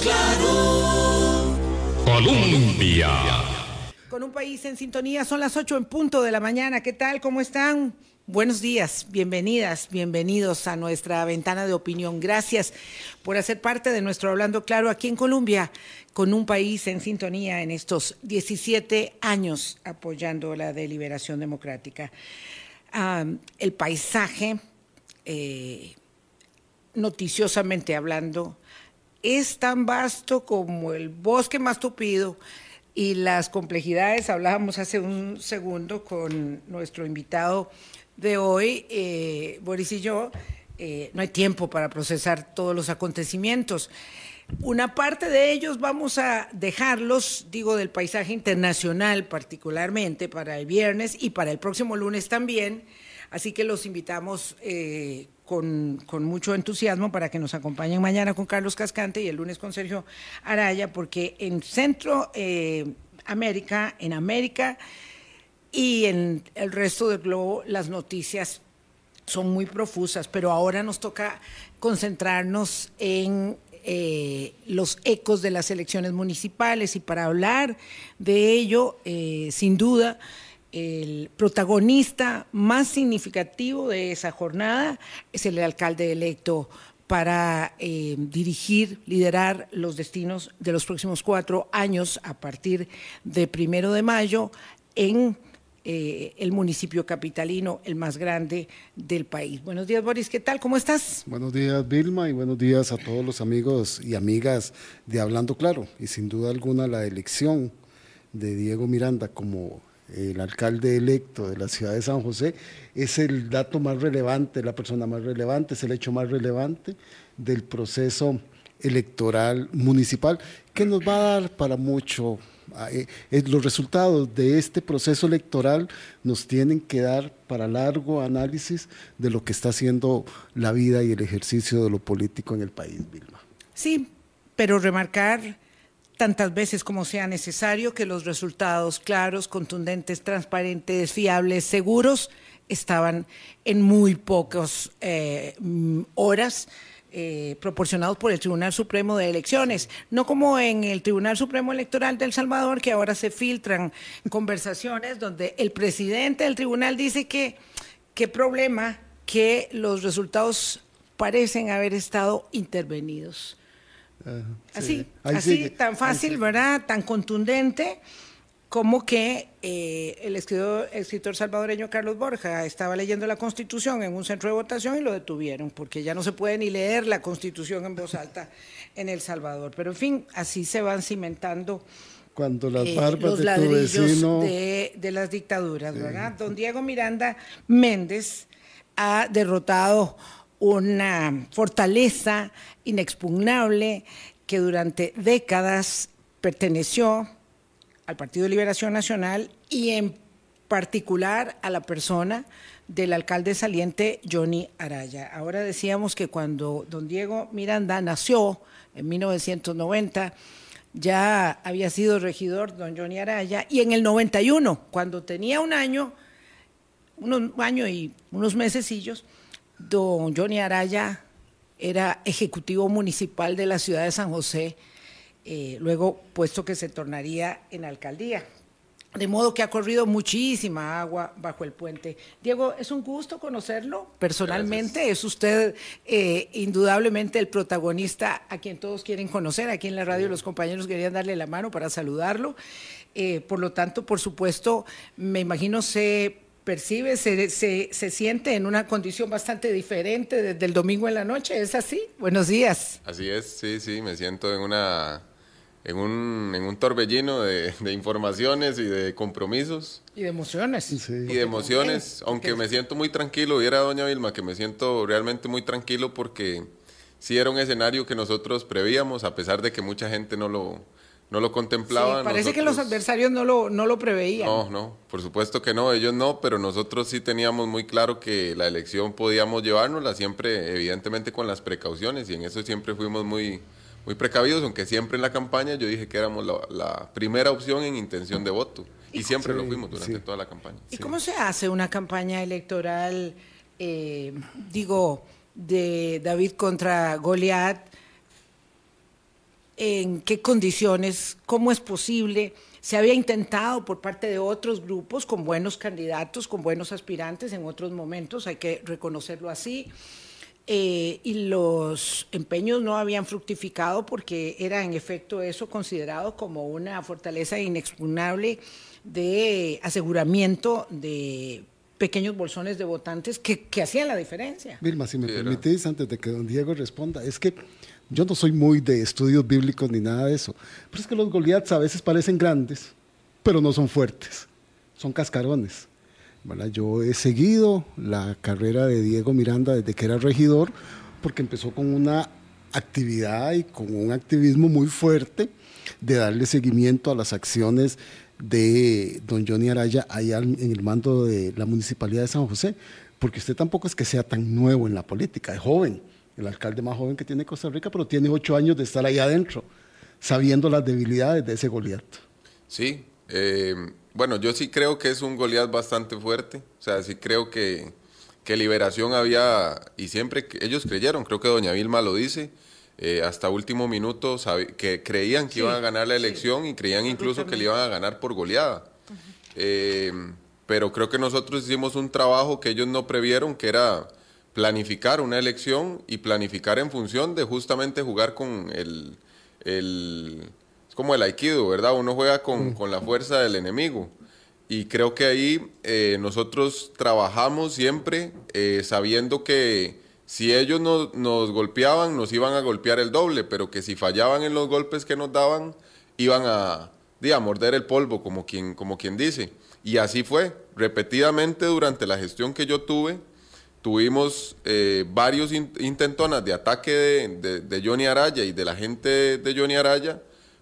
claro. Colombia. Con un país en sintonía, son las 8 en punto de la mañana. ¿Qué tal? ¿Cómo están? Buenos días, bienvenidas, bienvenidos a nuestra ventana de opinión. Gracias por hacer parte de nuestro Hablando Claro aquí en Colombia, con un país en sintonía en estos 17 años apoyando la deliberación democrática. El paisaje, eh, noticiosamente hablando, es tan vasto como el bosque más tupido y las complejidades. Hablábamos hace un segundo con nuestro invitado de hoy, eh, Boris y yo, eh, no hay tiempo para procesar todos los acontecimientos. Una parte de ellos vamos a dejarlos, digo, del paisaje internacional particularmente para el viernes y para el próximo lunes también. Así que los invitamos eh, con, mucho entusiasmo para que nos acompañen mañana con Carlos Cascante y el lunes con Sergio Araya, porque en Centro América, en América, y en el resto del globo las noticias son muy profusas, pero ahora nos toca concentrarnos en eh, los ecos de las elecciones municipales y para hablar de ello, eh, sin duda, el protagonista más significativo de esa jornada es el alcalde electo para eh, dirigir, liderar los destinos de los próximos cuatro años a partir de primero de mayo en eh, el municipio capitalino, el más grande del país. Buenos días, Boris, ¿qué tal? ¿Cómo estás? Buenos días, Vilma, y buenos días a todos los amigos y amigas de Hablando Claro. Y sin duda alguna la elección de Diego Miranda como el alcalde electo de la ciudad de San José es el dato más relevante, la persona más relevante, es el hecho más relevante del proceso electoral municipal que nos va a dar para mucho Ah, eh, los resultados de este proceso electoral nos tienen que dar para largo análisis de lo que está haciendo la vida y el ejercicio de lo político en el país, Vilma. Sí, pero remarcar tantas veces como sea necesario que los resultados claros, contundentes, transparentes, fiables, seguros, estaban en muy pocas eh, horas eh, proporcionados por el Tribunal Supremo de Elecciones, no como en el Tribunal Supremo Electoral del Salvador, que ahora se filtran conversaciones donde el presidente del tribunal dice que qué problema que los resultados parecen haber estado intervenidos. Así, así, tan fácil, ¿verdad? Tan contundente como que eh, el escritor, salvadoreño Carlos Borja estaba leyendo la Constitución en un centro de votación y lo detuvieron, porque ya no se puede ni leer la Constitución en voz alta en El Salvador. Pero en fin, así se van cimentando cuando las eh, los ladrillos de, de, las dictaduras, ¿verdad? Don Diego Miranda Méndez ha derrotado una fortaleza inexpugnable que durante décadas perteneció al Partido de Liberación Nacional y en particular a la persona del alcalde saliente Johnny Araya. Ahora decíamos que cuando don Diego Miranda nació en 1990, ya había sido regidor don Johnny Araya, y en el 91, cuando tenía un año, un año y unos mesecillos, don Johnny Araya era ejecutivo municipal de la ciudad de San José eh, luego puesto que se tornaría en alcaldía. De modo que ha corrido muchísima agua bajo el puente. Diego, es un gusto conocerlo personalmente. Es usted eh, indudablemente el protagonista a quien todos quieren conocer. Aquí en la radio los compañeros querían darle la mano para saludarlo. Eh, por lo tanto, por supuesto, me imagino se percibe, se, se, se, siente en una condición bastante diferente desde el domingo en la noche. ¿Es así? Buenos días. Así es, sí, sí, me siento en una en un, en un torbellino de, de, informaciones y de compromisos. Y de emociones. Y de emociones, aunque me siento muy tranquilo, viera doña Vilma que me siento realmente muy tranquilo porque sí era un escenario que nosotros prevíamos, a pesar de que mucha gente no lo, no lo contemplaba. parece que los adversarios no lo, no lo preveían. No, no, por supuesto que no, ellos no, pero nosotros sí teníamos muy claro que la elección podíamos llevárnosla siempre, evidentemente con las precauciones, y en eso siempre fuimos muy muy precavidos, aunque siempre en la campaña yo dije que éramos la, primera opción en intención de voto. Y, siempre lo fuimos durante toda la campaña. ¿Y cómo se hace una campaña electoral, eh, digo, de David contra Goliat? En qué condiciones, cómo es posible. Se había intentado por parte de otros grupos con buenos candidatos, con buenos aspirantes en otros momentos, hay que reconocerlo así. Eh, y los empeños no habían fructificado porque era en efecto eso considerado como una fortaleza inexpugnable de aseguramiento de pequeños bolsones de votantes que, que hacían la diferencia. Vilma, si me permitís, antes de que don Diego responda, es que yo no soy muy de estudios bíblicos ni nada de eso, pero es que los Goliaths a veces parecen grandes, pero no son fuertes, son cascarones. Yo he seguido la carrera de Diego Miranda desde que era regidor, porque empezó con una actividad y con un activismo muy fuerte de darle seguimiento a las acciones de don Johnny Araya allá en el mando de la Municipalidad de San José, porque usted tampoco es que sea tan nuevo en la política, es joven, el alcalde más joven que tiene Costa Rica, pero tiene ocho años de estar ahí adentro, sabiendo las debilidades de ese Goliat. Sí, eh, bueno, yo sí creo que es un Goliat bastante fuerte. O sea, sí creo que, que Liberación había, y siempre ellos creyeron, creo que doña Vilma lo dice, eh, hasta último minuto que creían que iban a ganar la elección y creían incluso que le iban a ganar por goleada. Eh, pero creo que nosotros hicimos un trabajo que ellos no previeron, que era planificar una elección y planificar en función de justamente jugar con el, el como el aikido, ¿verdad? Uno juega con, con la fuerza del enemigo. Y creo que ahí eh, nosotros trabajamos siempre eh, sabiendo que si ellos nos, nos, golpeaban, nos iban a golpear el doble, pero que si fallaban en los golpes que nos daban, iban a, a morder el polvo, como quien, como quien dice. Y así fue. Repetidamente durante la gestión que yo tuve, tuvimos eh, varios intentonas de ataque de, Johnny Araya y de la gente de Johnny Araya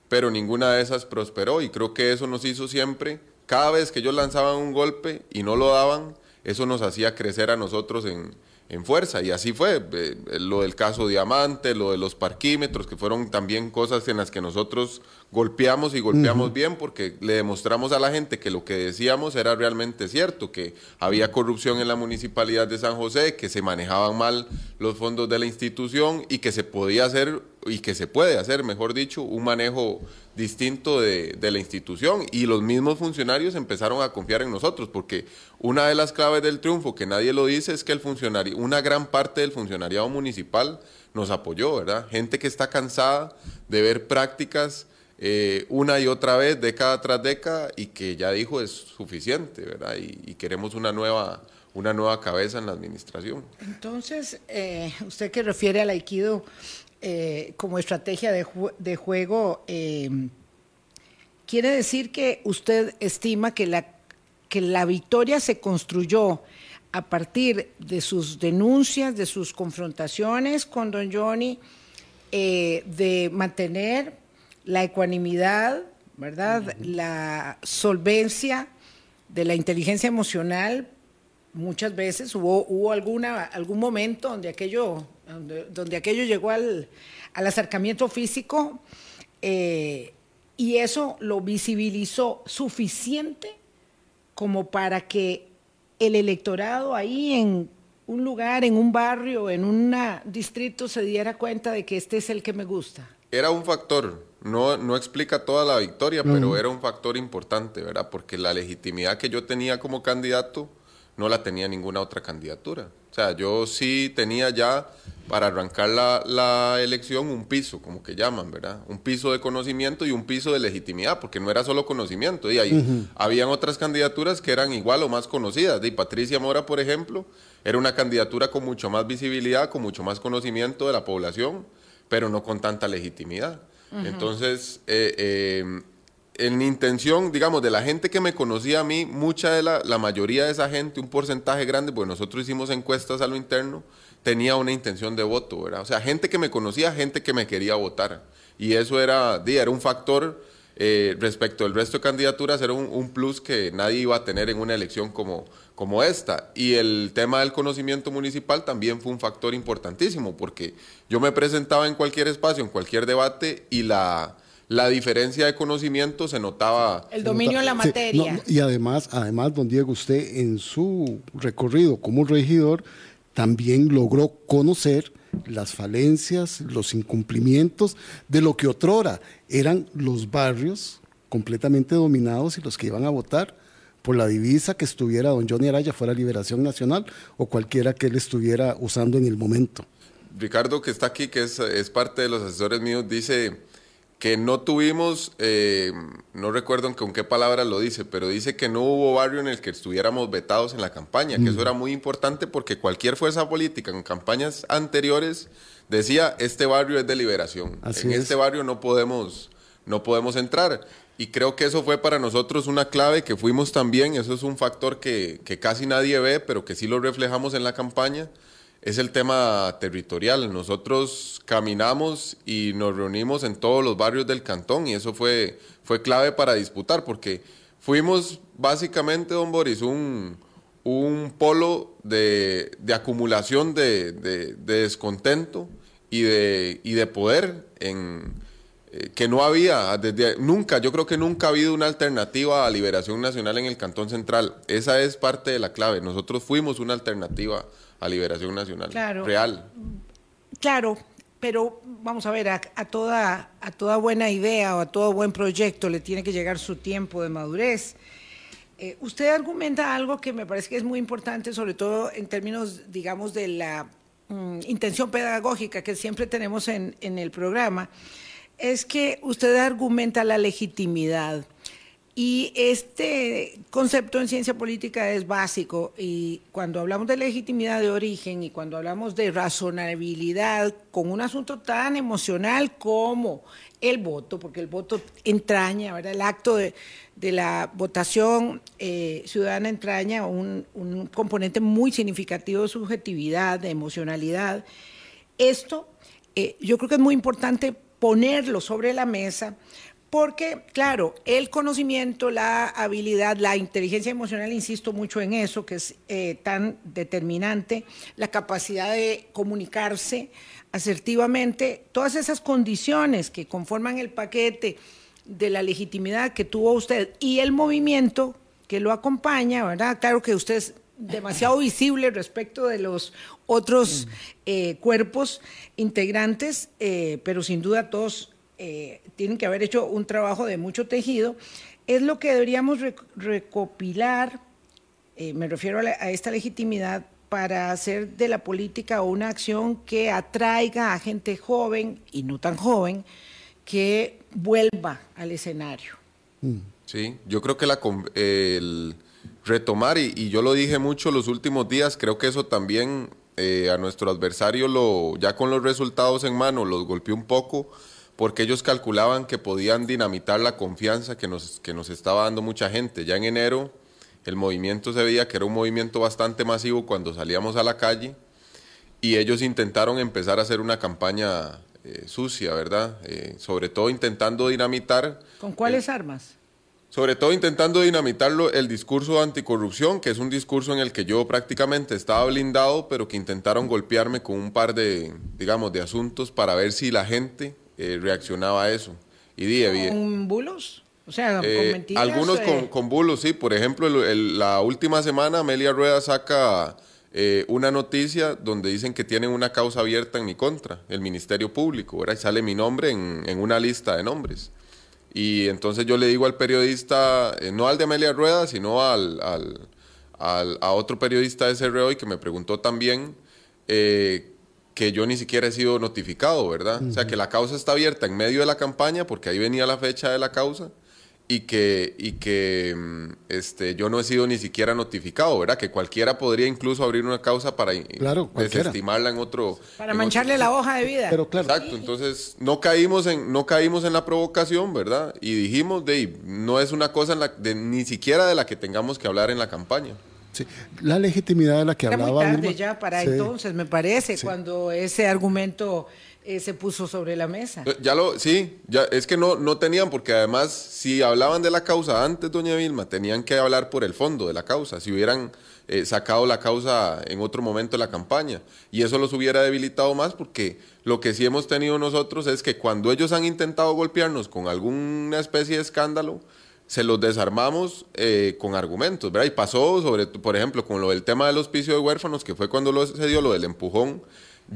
pero ninguna de esas prosperó y creo que eso nos hizo siempre, cada vez que ellos lanzaban un golpe y no lo daban, eso nos hacía crecer a nosotros en, en fuerza. Y así fue, eh, lo del caso Diamante, lo de los parquímetros, que fueron también cosas en las que nosotros golpeamos y golpeamos bien porque le demostramos a la gente que lo que decíamos era realmente cierto, que había corrupción en la municipalidad de San José, que se manejaban mal los fondos de la institución y que se podía hacer y que se puede hacer, mejor dicho, un manejo distinto de, de, la institución y los mismos funcionarios empezaron a confiar en nosotros porque una de las claves del triunfo que nadie lo dice es que el funcionario, una gran parte del funcionariado municipal nos apoyó, ¿verdad? Gente que está cansada de ver prácticas eh, una y otra vez, década tras década, y que ya dijo es suficiente, ¿verdad? Y, queremos una nueva, una nueva cabeza en la administración. Entonces, eh, usted que refiere al Aikido eh, como estrategia de, juego, quiere decir que usted estima que la, que la victoria se construyó a partir de sus denuncias, de sus confrontaciones con don Johnny, de mantener la ecuanimidad, ¿verdad? La solvencia de la inteligencia emocional. Muchas veces hubo, hubo alguna, algún momento donde aquello, donde, aquello llegó al, acercamiento físico eh, y eso lo visibilizó suficiente como para que el electorado ahí en un lugar, en un barrio, en un distrito se diera cuenta de que este es el que me gusta. Era un factor, no, no explica toda la victoria, pero era un factor importante, ¿verdad? Porque la legitimidad que yo tenía como candidato no la tenía ninguna otra candidatura. O sea, yo sí tenía ya para arrancar la, la, elección un piso, como que llaman, ¿verdad? Un piso de conocimiento y un piso de legitimidad, porque no era solo conocimiento. Y ahí habían otras candidaturas que eran igual o más conocidas. De Patricia Mora, por ejemplo, era una candidatura con mucho más visibilidad, con mucho más conocimiento de la población, pero no con tanta legitimidad. Entonces, eh, eh, en intención, digamos, de la gente que me conocía a mí, mucha de la, la mayoría de esa gente, un porcentaje grande, pues nosotros hicimos encuestas a lo interno, tenía una intención de voto, ¿verdad? O sea, gente que me conocía, gente que me quería votar. Y eso era, era un factor eh, respecto al resto de candidaturas, era un, plus que nadie iba a tener en una elección como, como esta. Y el tema del conocimiento municipal también fue un factor importantísimo, porque yo me presentaba en cualquier espacio, en cualquier debate, y la, la diferencia de conocimiento se notaba. El dominio de la materia. y además, además, don Diego, usted en su recorrido como regidor también logró conocer las falencias, los incumplimientos de lo que otrora eran los barrios completamente dominados y los que iban a votar por la divisa que estuviera don Johnny Araya, fuera Liberación Nacional o cualquiera que él estuviera usando en el momento. Ricardo, que está aquí, que es, es parte de los asesores míos, dice que no tuvimos, eh, no recuerdo con qué palabra lo dice, pero dice que no hubo barrio en el que estuviéramos vetados en la campaña, que eso era muy importante porque cualquier fuerza política en campañas anteriores decía, este barrio es de liberación, en este barrio no podemos, no podemos entrar. Y creo que eso fue para nosotros una clave que fuimos también, eso es un factor que, que casi nadie ve, pero que sí lo reflejamos en la campaña es el tema territorial. Nosotros caminamos y nos reunimos en todos los barrios del cantón y eso fue, fue clave para disputar porque fuimos básicamente, don Boris, un, un polo de, de acumulación de, de, descontento y de, y de poder en, eh, que no había desde nunca, yo creo que nunca ha habido una alternativa a liberación nacional en el Cantón Central. Esa es parte de la clave. Nosotros fuimos una alternativa a liberación nacional real. Claro, pero vamos a ver, a, toda, a toda buena idea o a todo buen proyecto le tiene que llegar su tiempo de madurez. Eh, usted argumenta algo que me parece que es muy importante, sobre todo en términos, digamos, de la mm, intención pedagógica que siempre tenemos en, en el programa, es que usted argumenta la legitimidad. Y este concepto en ciencia política es básico y cuando hablamos de legitimidad de origen y cuando hablamos de razonabilidad con un asunto tan emocional como el voto, porque el voto entraña, ¿verdad? el acto de, la votación eh, ciudadana entraña un, componente muy significativo de subjetividad, de emocionalidad. Esto eh, yo creo que es muy importante ponerlo sobre la mesa porque, claro, el conocimiento, la habilidad, la inteligencia emocional, insisto mucho en eso, que es eh, tan determinante, la capacidad de comunicarse asertivamente, todas esas condiciones que conforman el paquete de la legitimidad que tuvo usted y el movimiento que lo acompaña, ¿verdad? Claro que usted es demasiado visible respecto de los otros eh, cuerpos integrantes, eh, pero sin duda todos eh, tienen que haber hecho un trabajo de mucho tejido, es lo que deberíamos recopilar, eh, me refiero a, esta legitimidad, para hacer de la política una acción que atraiga a gente joven y no tan joven que vuelva al escenario. Mm. Sí, yo creo que la, el retomar, y, yo lo dije mucho los últimos días, creo que eso también eh, a nuestro adversario, lo, ya con los resultados en mano, los golpeó un poco porque ellos calculaban que podían dinamitar la confianza que nos, que nos estaba dando mucha gente. Ya en enero el movimiento se veía que era un movimiento bastante masivo cuando salíamos a la calle y ellos intentaron empezar a hacer una campaña eh, sucia, ¿verdad? Eh, sobre todo intentando dinamitar. ¿Con cuáles armas? Sobre todo intentando dinamitarlo el discurso anticorrupción, que es un discurso en el que yo prácticamente estaba blindado, pero que intentaron golpearme con un par de, digamos, de asuntos para ver si la gente eh, reaccionaba a eso. Y ¿Con bulos? O sea, con eh, mentiras. Algunos con, con, bulos, sí. Por ejemplo, la última semana Amelia Rueda saca eh, una noticia donde dicen que tienen una causa abierta en mi contra, el Ministerio Público, ¿verdad? Y sale mi nombre en, en una lista de nombres. Y entonces yo le digo al periodista, no al de Amelia Rueda, sino al, al, al, a otro periodista de SRO y que me preguntó también eh, que yo ni siquiera he sido notificado, ¿verdad? O sea, que la causa está abierta en medio de la campaña, porque ahí venía la fecha de la causa, y que, y que mm, este, yo no he sido ni siquiera notificado, ¿verdad? Que cualquiera podría incluso abrir una causa para desestimarla en otro... Para mancharle la hoja de vida. Pero claro. Exacto, entonces no caímos, en, no caímos en la provocación, ¿verdad? Y dijimos, de, no es una cosa de, ni siquiera de la que tengamos que hablar en la campaña. La legitimidad de la que hablaba. Muy tarde ya para entonces, me parece, cuando ese argumento eh, se puso sobre la mesa. Eh, ya lo, sí, ya es que no, no tenían, porque además, si hablaban de la causa antes, doña Vilma, tenían que hablar por el fondo de la causa. Si hubieran eh, sacado la causa en otro momento de la campaña. Y eso los hubiera debilitado más, porque lo que sí hemos tenido nosotros es que cuando ellos han intentado golpearnos con alguna especie de escándalo, se los desarmamos eh, con argumentos, ¿verdad? Y pasó sobre, por ejemplo, con lo del tema del hospicio de huérfanos, que fue cuando lo, se dio lo del empujón,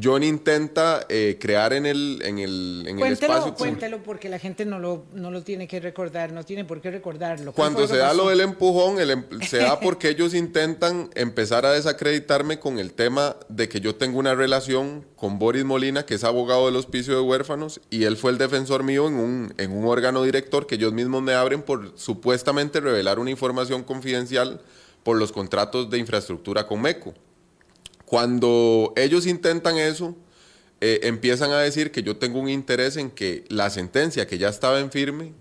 John intenta eh, crear en el, en el, en el espacio. Cuéntelo porque la gente no lo, no lo tiene que recordar, no tiene por qué recordarlo. Cuando se da lo del empujón, el, em, se da porque ellos intentan empezar a desacreditarme con el tema de que yo tengo una relación con Boris Molina, que es abogado del hospicio de huérfanos, y él fue el defensor mío en un, en un órgano director que ellos mismos me abren por supuestamente revelar una información confidencial por los contratos de infraestructura con MECO. Cuando ellos intentan eso, eh, empiezan a decir que yo tengo un interés en que la sentencia que ya estaba en firme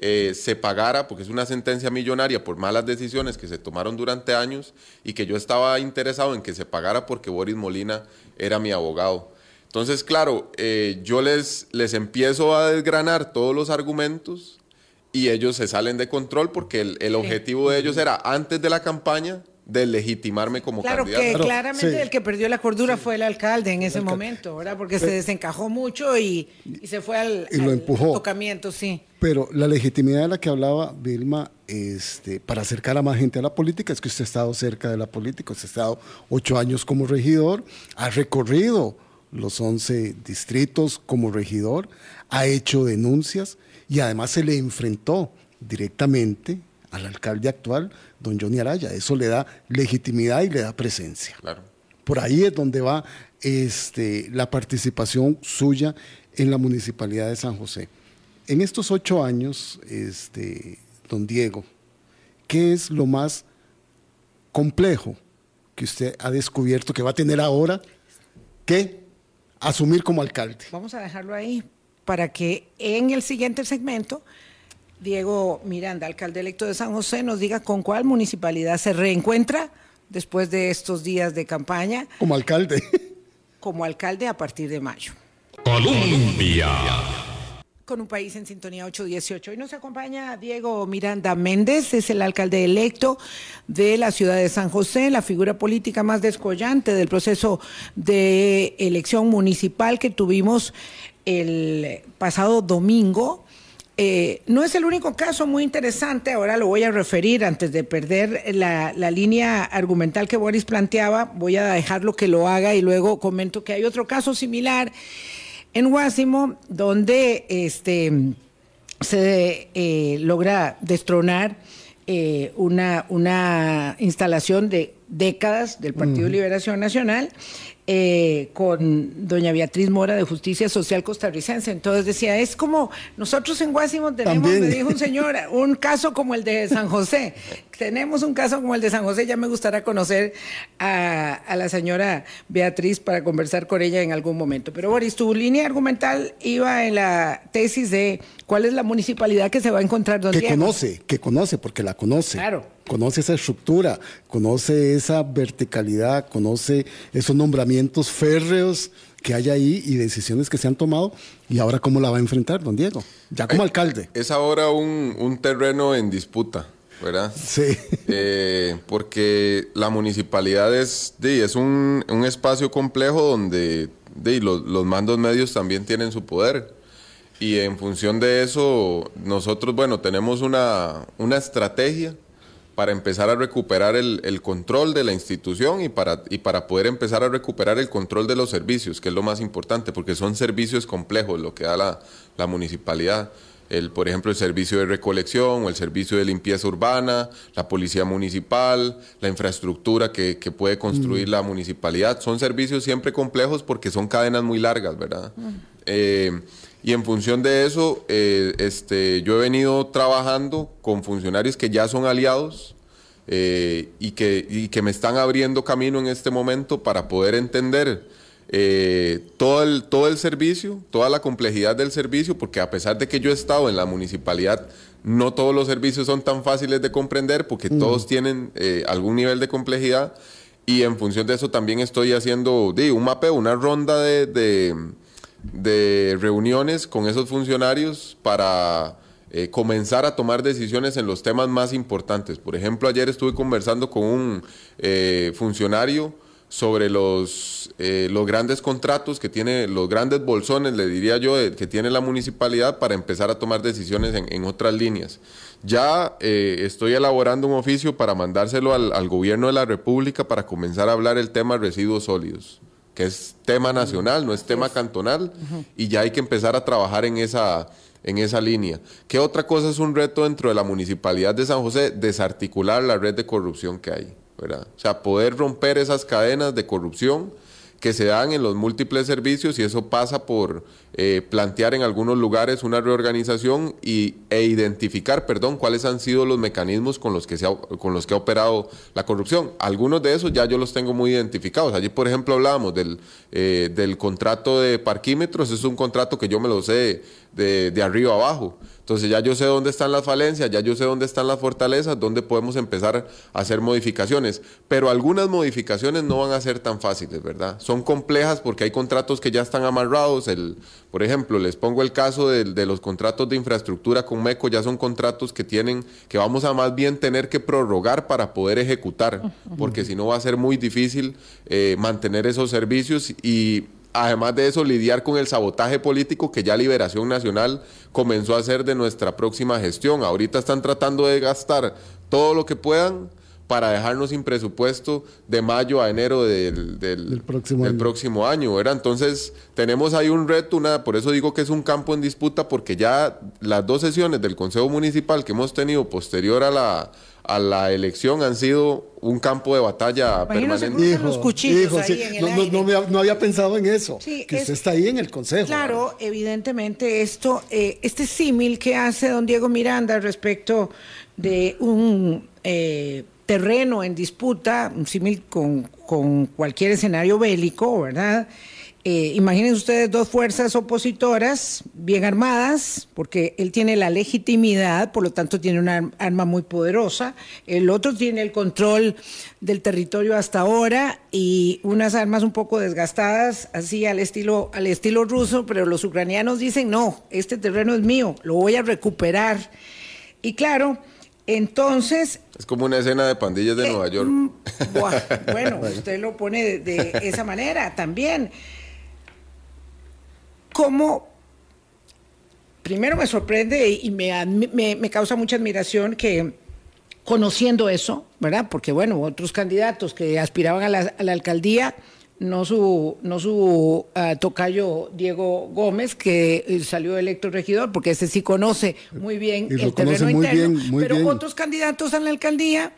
eh, se pagara, porque es una sentencia millonaria por malas decisiones que se tomaron durante años, y que yo estaba interesado en que se pagara porque Boris Molina era mi abogado. Entonces, claro, eh, yo les, les empiezo a desgranar todos los argumentos y ellos se salen de control porque el, el objetivo de ellos era, antes de la campaña, de legitimarme como claro candidato. Que claramente el que perdió la cordura fue el alcalde en ese momento, ¿verdad? Porque se desencajó mucho y, y se fue al, y lo empujó. tocamiento, sí. Pero la legitimidad de la que hablaba Vilma, este, para acercar a más gente a la política, es que usted ha estado cerca de la política, usted ha estado ocho años como regidor, ha recorrido los once distritos como regidor, ha hecho denuncias y además se le enfrentó directamente al alcalde actual, don Johnny Araya. Eso le da legitimidad y le da presencia. Claro. Por ahí es donde va este, la participación suya en la municipalidad de San José. En estos ocho años, este, don Diego, ¿qué es lo más complejo que usted ha descubierto que va a tener ahora que asumir como alcalde? Vamos a dejarlo ahí para que en el siguiente segmento Diego Miranda, alcalde electo de San José, nos diga con cuál municipalidad se reencuentra después de estos días de campaña. Como alcalde. Como alcalde a partir de mayo. Colombia. Con un país en sintonía 818. Hoy nos acompaña Diego Miranda Méndez, es el alcalde electo de la ciudad de San José, la figura política más descollante del proceso de elección municipal que tuvimos el pasado domingo eh, no es el único caso muy interesante, ahora lo voy a referir antes de perder la, línea argumental que Boris planteaba, voy a dejarlo que lo haga y luego comento que hay otro caso similar en Guásimo donde este, se eh, logra destronar eh, una, una instalación de décadas del Partido Liberación Nacional eh, con doña Beatriz Mora de Justicia Social Costarricense. Entonces decía, es como nosotros en Guásimo tenemos, me dijo un señor, un caso como el de San José. Tenemos un caso como el de San José, ya me gustaría conocer a, la señora Beatriz para conversar con ella en algún momento. Pero Boris, tu línea argumental iba en la tesis de cuál es la municipalidad que se va a encontrar donde... Que conoce, que conoce, porque la conoce. Claro conoce esa estructura, conoce esa verticalidad, conoce esos nombramientos férreos que hay ahí y decisiones que se han tomado y ahora cómo la va a enfrentar, don Diego, ya como alcalde. Es ahora un, terreno en disputa, ¿verdad? Sí. Eh, porque la municipalidad es, es un, espacio complejo donde los, los mandos medios también tienen su poder. Y en función de eso, nosotros, bueno, tenemos una, una estrategia para empezar a recuperar el, control de la institución y para, y para poder empezar a recuperar el control de los servicios, que es lo más importante, porque son servicios complejos lo que da la, municipalidad. El, por ejemplo, el servicio de recolección o el servicio de limpieza urbana, la policía municipal, la infraestructura que, puede construir mm. la municipalidad. Son servicios siempre complejos porque son cadenas muy largas, ¿verdad? Mm. Eh, y en función de eso, eh, este, yo he venido trabajando con funcionarios que ya son aliados eh, y, que, que me están abriendo camino en este momento para poder entender eh, todo, el, todo el servicio, toda la complejidad del servicio, porque a pesar de que yo he estado en la municipalidad, no todos los servicios son tan fáciles de comprender porque mm. todos tienen algún nivel de complejidad y en función de eso también estoy haciendo un mapeo, una ronda de de reuniones con esos funcionarios para eh, comenzar a tomar decisiones en los temas más importantes. Por ejemplo, ayer estuve conversando con un eh, funcionario sobre los, eh, los grandes contratos que tiene, los grandes bolsones, le diría yo, que tiene la municipalidad para empezar a tomar decisiones en, otras líneas. Ya eh, estoy elaborando un oficio para mandárselo al, gobierno de la República para comenzar a hablar el tema residuos sólidos, que es tema nacional, no es tema cantonal, y ya hay que empezar a trabajar en esa, en esa línea. ¿Qué otra cosa es un reto dentro de la municipalidad de San José? Desarticular la red de corrupción que hay. O sea, poder romper esas cadenas de corrupción que se dan en los múltiples servicios y eso pasa por eh, plantear en algunos lugares una reorganización y, e identificar, perdón, cuáles han sido los mecanismos con los que se ha, con los que ha operado la corrupción. Algunos de esos ya yo los tengo muy identificados. Allí, por ejemplo, hablábamos del, eh, del contrato de parquímetros, es un contrato que yo me lo sé de, de arriba abajo. Entonces ya yo sé dónde están las falencias, ya yo sé dónde están las fortalezas, dónde podemos empezar a hacer modificaciones. Pero algunas modificaciones no van a ser tan fáciles, ¿verdad? Son complejas porque hay contratos que ya están amarrados. El, por ejemplo, les pongo el caso de, los contratos de infraestructura con MECO, ya son contratos que tienen, que vamos a más bien tener que prorrogar para poder ejecutar, porque si no va a ser muy difícil eh, mantener esos servicios y además de eso, lidiar con el sabotaje político que ya Liberación Nacional comenzó a hacer de nuestra próxima gestión. Ahorita están tratando de gastar todo lo que puedan para dejarnos sin presupuesto de mayo a enero del, próximo, año. Entonces, tenemos ahí un reto, una, por eso digo que es un campo en disputa, porque ya las dos sesiones del Consejo Municipal que hemos tenido posterior a la, a la elección han sido un campo de batalla permanente. los cuchillos no, había, pensado en eso, que usted está ahí en el Consejo. Claro, evidentemente esto, eh, este símil que hace don Diego Miranda respecto de un eh, terreno en disputa, símil con, con cualquier escenario bélico, ¿verdad?, eh, imaginen ustedes dos fuerzas opositoras bien armadas, porque él tiene la legitimidad, por lo tanto tiene una arma muy poderosa, el otro tiene el control del territorio hasta ahora y unas armas un poco desgastadas, así al estilo, al estilo ruso, pero los ucranianos dicen, no, este terreno es mío, lo voy a recuperar. Y claro, entonces... Es como una escena de pandillas de eh, Nueva York. Mm, bueno, usted lo pone de esa manera también cómo, primero me sorprende y me, causa mucha admiración que conociendo eso, ¿verdad? Porque bueno, otros candidatos que aspiraban a la, alcaldía, no su, no su ah, tocayo Diego Gómez, que eh, salió electo regidor, porque ese sí conoce muy bien el terreno interno, pero otros candidatos a la alcaldía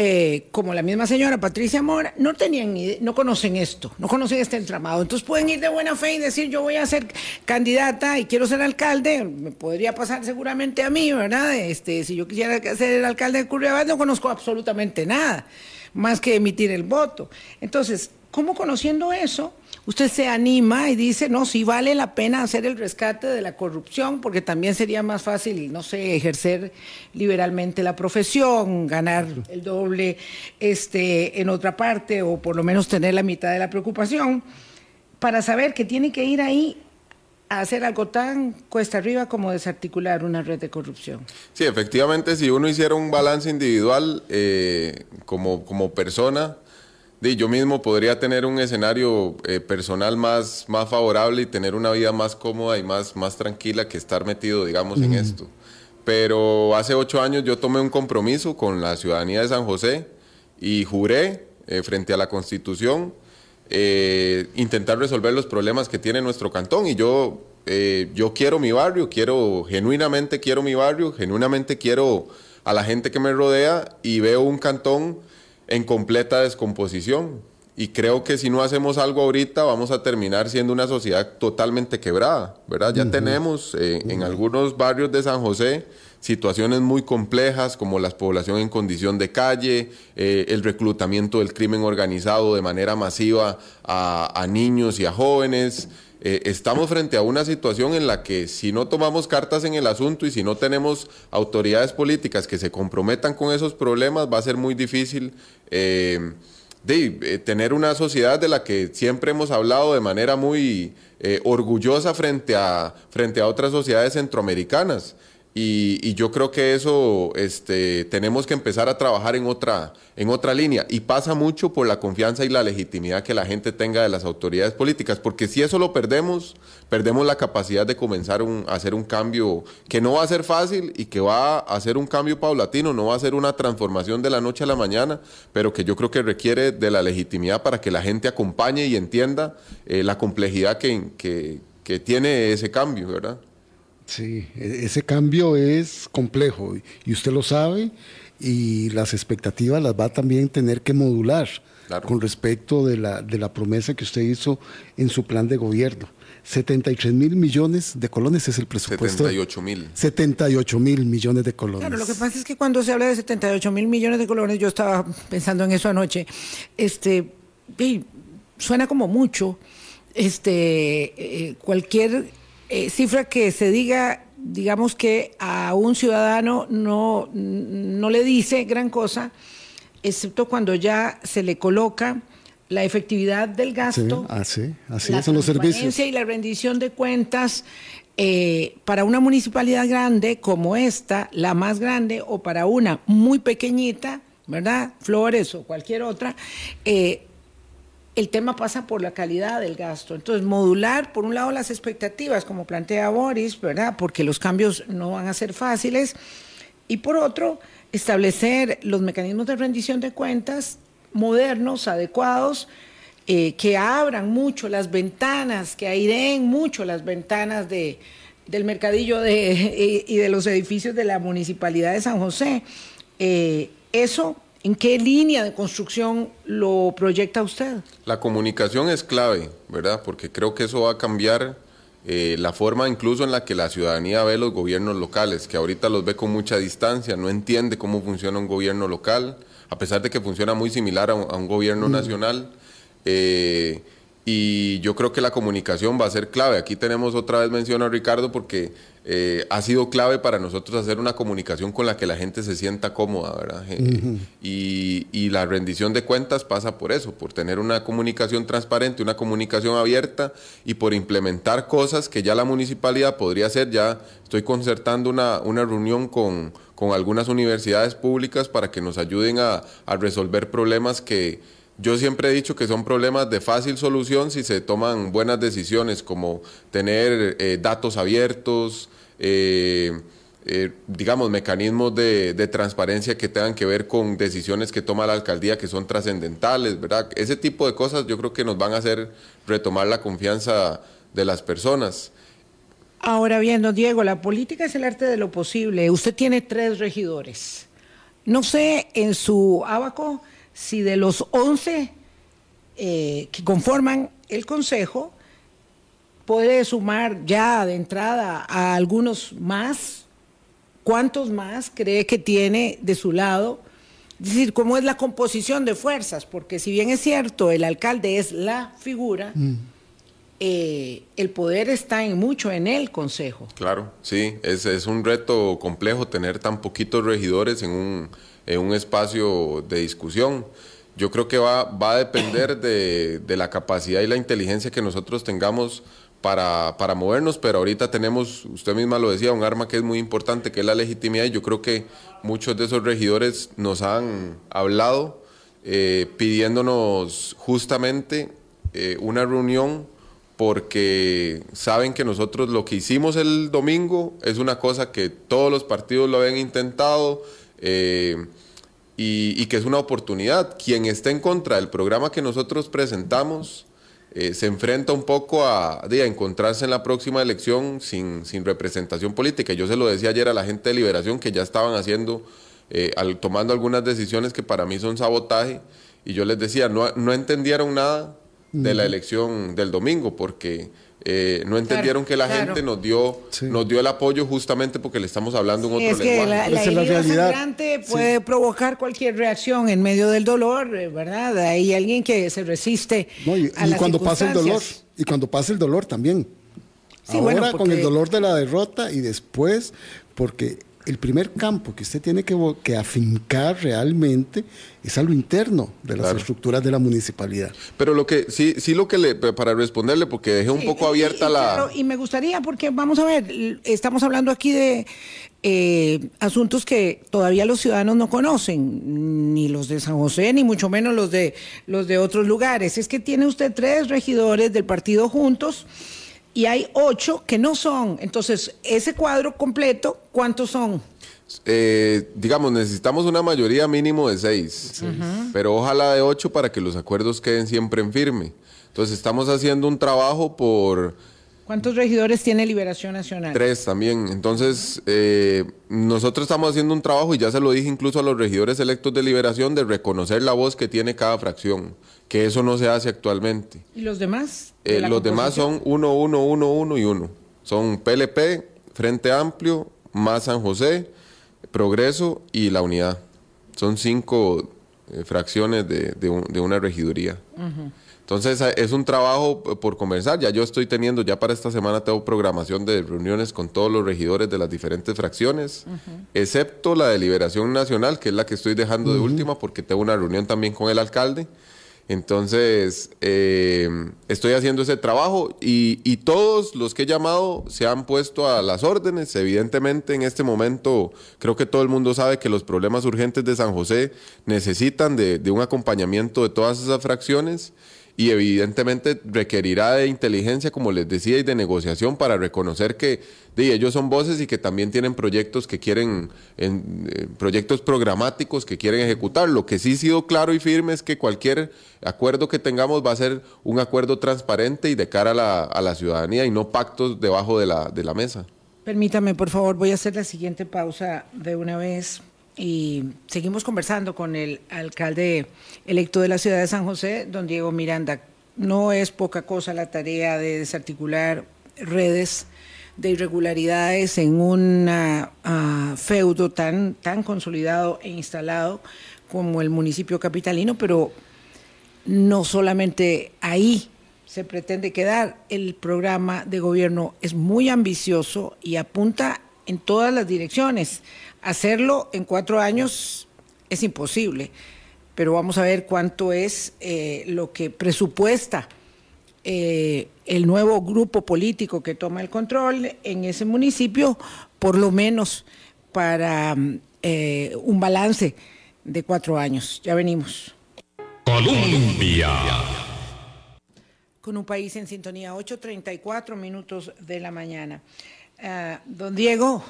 eh, como la misma señora Patricia Mora, no tenían ni, no conocen esto, no conocen este entramado. Entonces pueden ir de buena fe y decir, yo voy a ser candidata y quiero ser alcalde, me podría pasar seguramente a mí, ¿verdad? Este, si yo quisiera ser el alcalde de Curriabat, no conozco absolutamente nada, más que emitir el voto. Entonces, ¿cómo conociendo eso? usted se anima y dice, no, sí vale la pena hacer el rescate de la corrupción, porque también sería más fácil, no sé, ejercer liberalmente la profesión, ganar el doble este, en otra parte, o por lo menos tener la mitad de la preocupación, para saber que tiene que ir ahí a hacer algo tan cuesta arriba como desarticular una red de corrupción. Sí, efectivamente, si uno hiciera un balance individual eh, como, como persona, yo mismo podría tener un escenario eh, personal más, más favorable y tener una vida más cómoda y más, más tranquila que estar metido, digamos, en esto. Pero hace ocho años yo tomé un compromiso con la ciudadanía de San José y juré eh, frente a la Constitución eh, intentar resolver los problemas que tiene nuestro cantón. Y yo, yo quiero mi barrio, quiero, genuinamente quiero mi barrio, genuinamente quiero a la gente que me rodea y veo un cantón en completa descomposición. Y creo que si no hacemos algo ahorita vamos a terminar siendo una sociedad totalmente quebrada, ¿verdad? Ya tenemos eh, en algunos barrios de San José situaciones muy complejas como la población en condición de calle, eh, el reclutamiento del crimen organizado de manera masiva a, niños y a jóvenes. Eh, estamos frente a una situación en la que si no tomamos cartas en el asunto y si no tenemos autoridades políticas que se comprometan con esos problemas, va a ser muy difícil eh, eh, tener una sociedad de la que siempre hemos hablado de manera muy orgullosa frente a, frente a otras sociedades centroamericanas. Y, yo creo que eso este, tenemos que empezar a trabajar en otra, en otra línea. Y pasa mucho por la confianza y la legitimidad que la gente tenga de las autoridades políticas. Porque si eso lo perdemos, perdemos la capacidad de comenzar a hacer un cambio que no va a ser fácil y que va a ser un cambio paulatino, no va a ser una transformación de la noche a la mañana, pero que yo creo que requiere de la legitimidad para que la gente acompañe y entienda eh, la complejidad que, que tiene ese cambio, ¿verdad? Sí, e-, ese cambio es complejo y usted lo sabe y las expectativas las va a también tener que modular con respecto de la, de la promesa que usted hizo en su plan de gobierno. 73 mil millones de colones es el presupuesto. 78 mil. 78 mil millones de colones. Claro, lo que pasa es que cuando se habla de 78 mil millones de colones, yo estaba pensando en eso anoche, este, suena como mucho, este, eh, cualquier eh, cifra que se diga, digamos que a un ciudadano no, no le dice gran cosa, excepto cuando ya se le coloca la efectividad del gasto, así, así son los servicios. y la rendición de cuentas eh, para una municipalidad grande como esta, la más grande, o para una muy pequeñita, ¿verdad? Flores o cualquier otra, eh, el tema pasa por la calidad del gasto. Entonces, modular, por un lado, las expectativas, como plantea Boris, ¿verdad? Porque los cambios no van a ser fáciles. Y por otro, establecer los mecanismos de rendición de cuentas modernos, adecuados, eh, que abran mucho las ventanas, que aireen mucho las ventanas de, del mercadillo de, y, de los edificios de la Municipalidad de San José. Eh, eso ¿En qué línea de construcción lo proyecta usted? La comunicación es clave, ¿verdad? Porque creo que eso va a cambiar eh, la forma incluso en la que la ciudadanía ve los gobiernos locales, que ahorita los ve con mucha distancia, no entiende cómo funciona un gobierno local, a pesar de que funciona muy similar a un, gobierno mm. nacional. Eh, y yo creo que la comunicación va a ser clave. Aquí tenemos otra vez mención a Ricardo porque eh, ha sido clave para nosotros hacer una comunicación con la que la gente se sienta cómoda, ¿verdad? Eh, y, la rendición de cuentas pasa por eso, por tener una comunicación transparente, una comunicación abierta y por implementar cosas que ya la municipalidad podría hacer. Ya estoy concertando una, una reunión con, con algunas universidades públicas para que nos ayuden a, a resolver problemas que yo siempre he dicho que son problemas de fácil solución si se toman buenas decisiones, como tener eh, datos abiertos, eh, eh, digamos, mecanismos de, transparencia que tengan que ver con decisiones que toma la alcaldía que son trascendentales, ¿verdad? Ese tipo de cosas yo creo que nos van a hacer retomar la confianza de las personas. Ahora bien, don Diego, la política es el arte de lo posible. Usted tiene tres regidores. No sé, en su abaco si de los 11 eh, que conforman el Consejo, puede sumar ya de entrada a algunos más, ¿cuántos más cree que tiene de su lado? Es decir, ¿cómo es la composición de fuerzas? Porque si bien es cierto, el alcalde es la figura, mm. eh, el poder está en mucho en el Consejo. Claro, sí, es, es un reto complejo tener tan poquitos regidores en un en un espacio de discusión. Yo creo que va, va a depender de, de, la capacidad y la inteligencia que nosotros tengamos para, para, movernos, pero ahorita tenemos, usted misma lo decía, un arma que es muy importante, que es la legitimidad, y yo creo que muchos de esos regidores nos han hablado eh, pidiéndonos justamente eh, una reunión porque saben que nosotros lo que hicimos el domingo es una cosa que todos los partidos lo habían intentado, eh, y, que es una oportunidad. Quien esté en contra del programa que nosotros presentamos eh, se enfrenta un poco a, encontrarse en la próxima elección sin, sin, representación política. Yo se lo decía ayer a la gente de Liberación que ya estaban haciendo, eh, tomando algunas decisiones que para mí son sabotaje, y yo les decía, no, no entendieron nada de la elección del domingo, porque eh, no entendieron que la gente nos dio nos dio el apoyo justamente porque le estamos hablando en otro es lenguaje. Que la, la, la realidad puede provocar cualquier reacción en medio del dolor, eh, ¿verdad? Hay alguien que se resiste y, a las cuando pasa el dolor y cuando pasa el dolor también. Ahora con el dolor de la derrota y después porque el primer campo que usted tiene que, que afincar realmente es a lo interno de las estructuras de la municipalidad. Pero lo que, sí, sí lo que le, para responderle, porque dejé un poco abierta la... y me gustaría, porque vamos a ver, estamos hablando aquí de eh, asuntos que todavía los ciudadanos no conocen, ni los de San José, ni mucho menos los de, los de otros lugares. Es que tiene usted tres regidores del partido juntos y hay ocho que no son. Entonces, ese cuadro completo, ¿cuántos son? Eh, digamos, necesitamos una mayoría mínimo de seis, pero ojalá de ocho para que los acuerdos queden siempre en firme. Entonces, estamos haciendo un trabajo por... ¿Cuántos regidores tiene Liberación Nacional? Tres también. Entonces, eh, nosotros estamos haciendo un trabajo, y ya se lo dije incluso a los regidores electos de Liberación, de reconocer la voz que tiene cada fracción que eso no se hace actualmente. ¿Y los demás? Eh, los demás son 1, 1, 1, 1 y 1. Son PLP, Frente Amplio, Más San José, Progreso y la Unidad. Son cinco eh, fracciones de, de, una regiduría. Entonces es un trabajo por comenzar. Ya yo estoy teniendo, ya para esta semana tengo programación de reuniones con todos los regidores de las diferentes fracciones, excepto la de Liberación Nacional, que es la que estoy dejando de última porque tengo una reunión también con el alcalde. Entonces, eh, estoy haciendo ese trabajo y, y, todos los que he llamado se han puesto a las órdenes. Evidentemente, en este momento, creo que todo el mundo sabe que los problemas urgentes de San José necesitan de, de un acompañamiento de todas esas fracciones y evidentemente requerirá de inteligencia, como les decía, y de negociación para reconocer que ellos son voces y que también tienen proyectos que quieren, en, eh, proyectos programáticos que quieren ejecutar. Lo que sí ha sido claro y firme es que cualquier acuerdo que tengamos va a ser un acuerdo transparente y de cara a la, a la ciudadanía y no pactos debajo de la, de la mesa. Permítame, por favor, voy a hacer la siguiente pausa de una vez y seguimos conversando con el alcalde electo de la ciudad de San José, don Diego Miranda. No es poca cosa la tarea de desarticular redes de irregularidades en un ah, feudo tan, tan consolidado e instalado como el municipio capitalino, pero no solamente ahí se pretende quedar. El programa de gobierno es muy ambicioso y apunta en todas las direcciones. Hacerlo en cuatro años es imposible, pero vamos a ver cuánto es eh, lo que presupuesta eh, el nuevo grupo político que toma el control en ese municipio, por lo menos para eh, un balance de cuatro años. Ya venimos. Colombia. Con un país en sintonía, 8.34 minutos de la mañana. Ah, don Diego,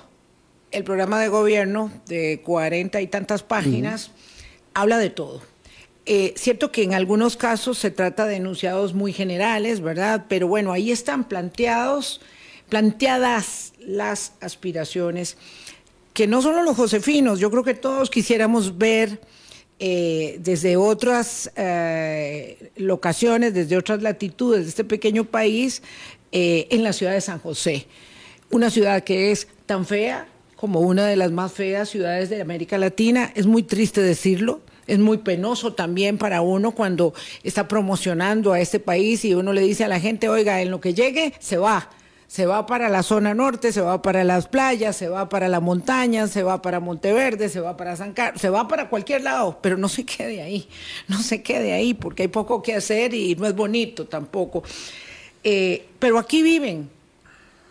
el programa de gobierno de cuarenta y tantas páginas habla de todo. Eh, cierto que en algunos casos se trata de enunciados muy generales, ¿verdad? Pero bueno, ahí están planteados, planteadas las aspiraciones, que no solo los josefinos, yo creo que todos quisiéramos ver eh, desde otras eh, locaciones, desde otras latitudes de este pequeño país, en la ciudad de San José. Una ciudad que es tan fea, como una de las más feas ciudades de América Latina. Es muy triste decirlo, es muy penoso también para uno cuando está promocionando a este país y uno le dice a la gente, oiga, en lo que llegue, se va. Se va para la zona norte, se va para las playas, se va para la montaña, se va para Monteverde, se va para San Carlos, se va para cualquier lado, pero no se quede ahí, no se quede ahí porque hay poco que hacer y no es bonito tampoco. Eh, pero aquí viven